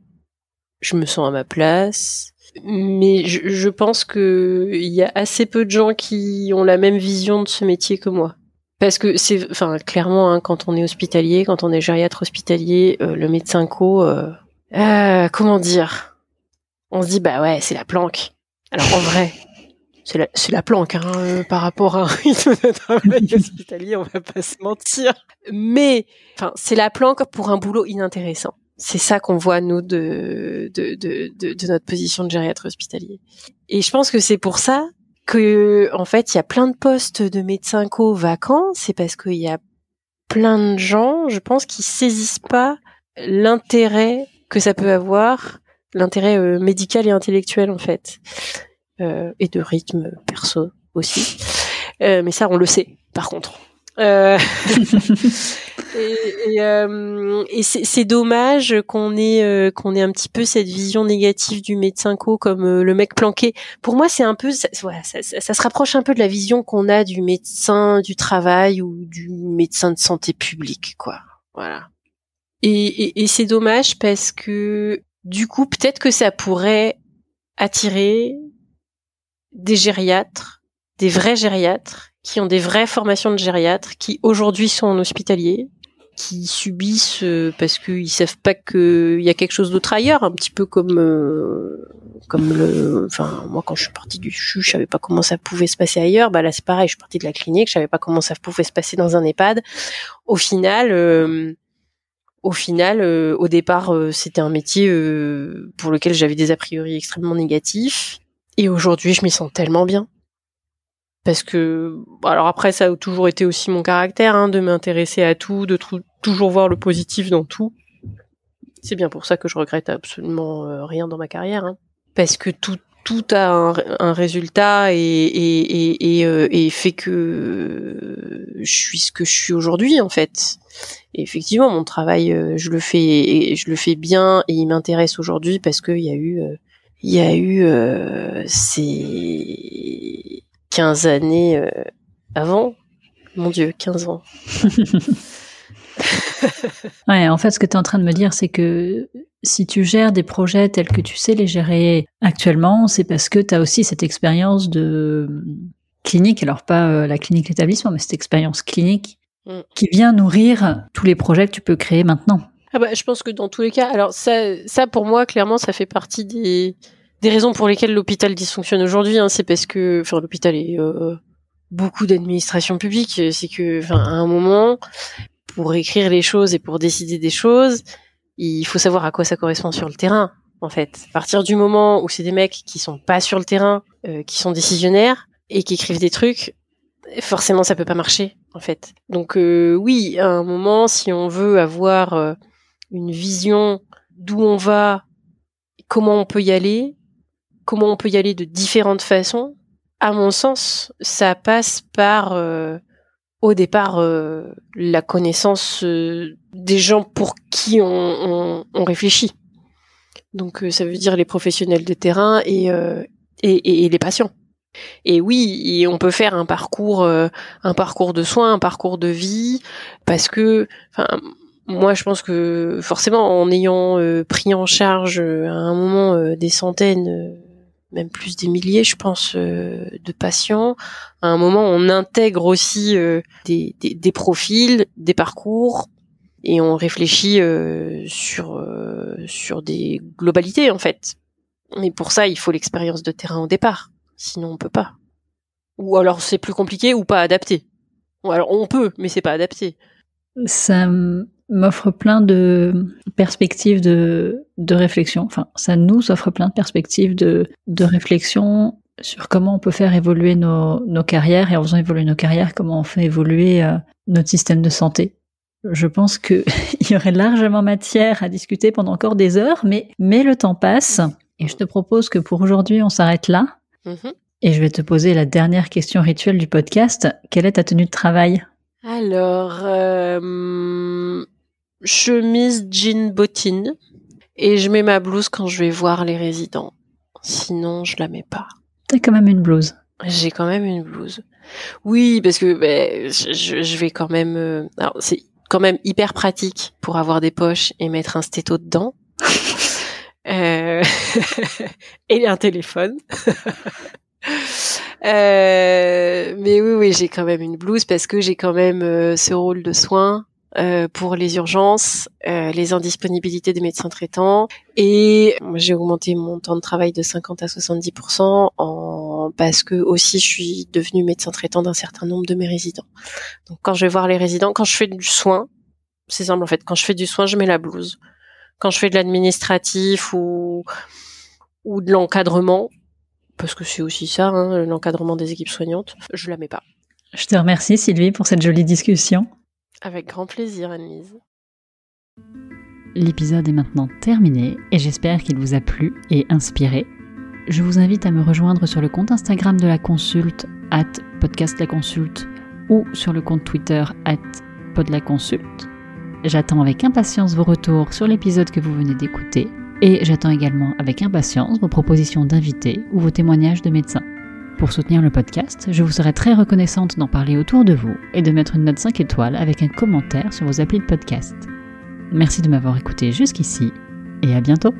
Je me sens à ma place. Mais je, je pense que il y a assez peu de gens qui ont la même vision de ce métier que moi. Parce que c'est, enfin, clairement, hein, quand on est hospitalier, quand on est gériatre hospitalier, euh, le médecin co, euh, euh, comment dire? On se dit bah ouais, c'est la planque. Alors en vrai, c'est la, la, planque hein, euh, par rapport à un rythme de travail hospitalier, on va pas se mentir. Mais, enfin, c'est la planque pour un boulot inintéressant. C'est ça qu'on voit nous de de, de, de, de notre position de gériatre hospitalier. Et je pense que c'est pour ça que, en fait, il y a plein de postes de médecins co vacants. C'est parce qu'il y a plein de gens, je pense, qui saisissent pas l'intérêt que ça peut avoir, l'intérêt euh, médical et intellectuel en fait. Euh, et de rythme perso aussi. Euh, mais ça, on le sait, par contre. Euh, et, et, euh, et c'est dommage qu'on ait qu'on ait un petit peu cette vision négative du médecin co comme le mec planqué. Pour moi, c'est un peu ça, voilà, ça, ça, se rapproche un peu de la vision qu'on a du médecin du travail ou du médecin de santé publique, quoi. Voilà. Et, et c'est dommage parce que du coup, peut-être que ça pourrait attirer des gériatres, des vrais gériatres, qui ont des vraies formations de gériatres, qui aujourd'hui sont en hospitalier, qui subissent euh, parce qu'ils savent pas qu'il y a quelque chose d'autre ailleurs, un petit peu comme euh, comme le, enfin moi quand je suis partie du CHU, je savais pas comment ça pouvait se passer ailleurs. Bah là c'est pareil, je suis partie de la clinique, je savais pas comment ça pouvait se passer dans un EHPAD. Au final, euh, au final, au départ, c'était un métier pour lequel j'avais des a priori extrêmement négatifs. Et aujourd'hui, je m'y sens tellement bien. Parce que, alors après, ça a toujours été aussi mon caractère, hein, de m'intéresser à tout, de toujours voir le positif dans tout. C'est bien pour ça que je regrette absolument rien dans ma carrière, hein. parce que tout tout a un, résultat et, et, et, et, fait que je suis ce que je suis aujourd'hui en fait. Et effectivement, mon travail, je le fais, je le fais bien et il m'intéresse aujourd'hui parce qu'il y a eu, il y a eu ces 15 années avant? Mon Dieu, 15 ans. ouais, en fait, ce que tu es en train de me dire, c'est que si tu gères des projets tels que tu sais les gérer actuellement, c'est parce que tu as aussi cette expérience de clinique, alors pas euh, la clinique l'établissement, mais cette expérience clinique mm. qui vient nourrir tous les projets que tu peux créer maintenant. Ah bah, je pense que dans tous les cas, alors ça, ça pour moi, clairement, ça fait partie des, des raisons pour lesquelles l'hôpital dysfonctionne aujourd'hui. Hein, c'est parce que, enfin, l'hôpital est euh, beaucoup d'administration publique. C'est que, enfin, à un moment, pour écrire les choses et pour décider des choses, il faut savoir à quoi ça correspond sur le terrain. En fait, à partir du moment où c'est des mecs qui sont pas sur le terrain, euh, qui sont décisionnaires et qui écrivent des trucs, forcément ça peut pas marcher en fait. Donc euh, oui, à un moment, si on veut avoir euh, une vision d'où on va, comment on peut y aller, comment on peut y aller de différentes façons, à mon sens, ça passe par au départ euh, la connaissance euh, des gens pour qui on, réfléchit. Donc euh, ça veut dire les professionnels de terrain et, et, les patients. Et oui, on peut faire un parcours, un parcours de soins, un parcours de vie, parce que, moi je pense que forcément en ayant pris en charge à un moment des centaines même plus des milliers, je pense, euh, de patients. À un moment, on intègre aussi euh, des, des, profils, des parcours, et on réfléchit euh, sur sur des globalités en fait. Mais pour ça, il faut l'expérience de terrain au départ. Sinon, on peut pas. Ou alors c'est plus compliqué ou pas adapté. Alors on peut, mais c'est pas adapté. Ça m'offre plein de perspectives de, de réflexion. Enfin, ça nous offre plein de perspectives de, de réflexion sur comment on peut faire évoluer nos, nos carrières et en faisant évoluer nos carrières, comment on fait évoluer euh, notre système de santé. Je pense qu'il y aurait largement matière à discuter pendant encore des heures, mais, mais le temps passe et je te propose que pour aujourd'hui on s'arrête là. Mm-hmm. Et je vais te poser la dernière question rituelle du podcast. Quelle est ta tenue de travail? Alors, euh, chemise, jean, bottine. Et je mets ma blouse quand je vais voir les résidents. Sinon, je la mets pas. T'as quand même une blouse. J'ai quand même une blouse. Oui, parce que ben, je, vais quand même. Euh, alors, c'est quand même hyper pratique pour avoir des poches et mettre un stéto dedans. euh... et un téléphone. euh... Mais oui, oui, j'ai quand même une blouse parce que j'ai quand même euh, ce rôle de soin euh, pour les urgences, euh, les indisponibilités des médecins traitants et j'ai augmenté mon temps de travail de 50 à 70 en parce que aussi je suis devenue médecin traitant d'un certain nombre de mes résidents. Donc quand je vais voir les résidents, quand je fais du soin, c'est simple en fait, quand je fais du soin, je mets la blouse. Quand je fais de l'administratif ou ou de l'encadrement, parce que c'est aussi ça, hein, l'encadrement des équipes soignantes, je la mets pas. Je te remercie Sylvie pour cette jolie discussion. Avec grand plaisir, Anne-Lise. L'épisode est maintenant terminé et j'espère qu'il vous a plu et inspiré. Je vous invite à me rejoindre sur le compte Instagram de la consulte, at podcast la consulte, ou sur le compte Twitter, at pod la consulte. J'attends avec impatience vos retours sur l'épisode que vous venez d'écouter et j'attends également avec impatience vos propositions d'invités ou vos témoignages de médecins. Pour soutenir le podcast, je vous serais très reconnaissante d'en parler autour de vous et de mettre une note 5 étoiles avec un commentaire sur vos applis de podcast. Merci de m'avoir écouté jusqu'ici et à bientôt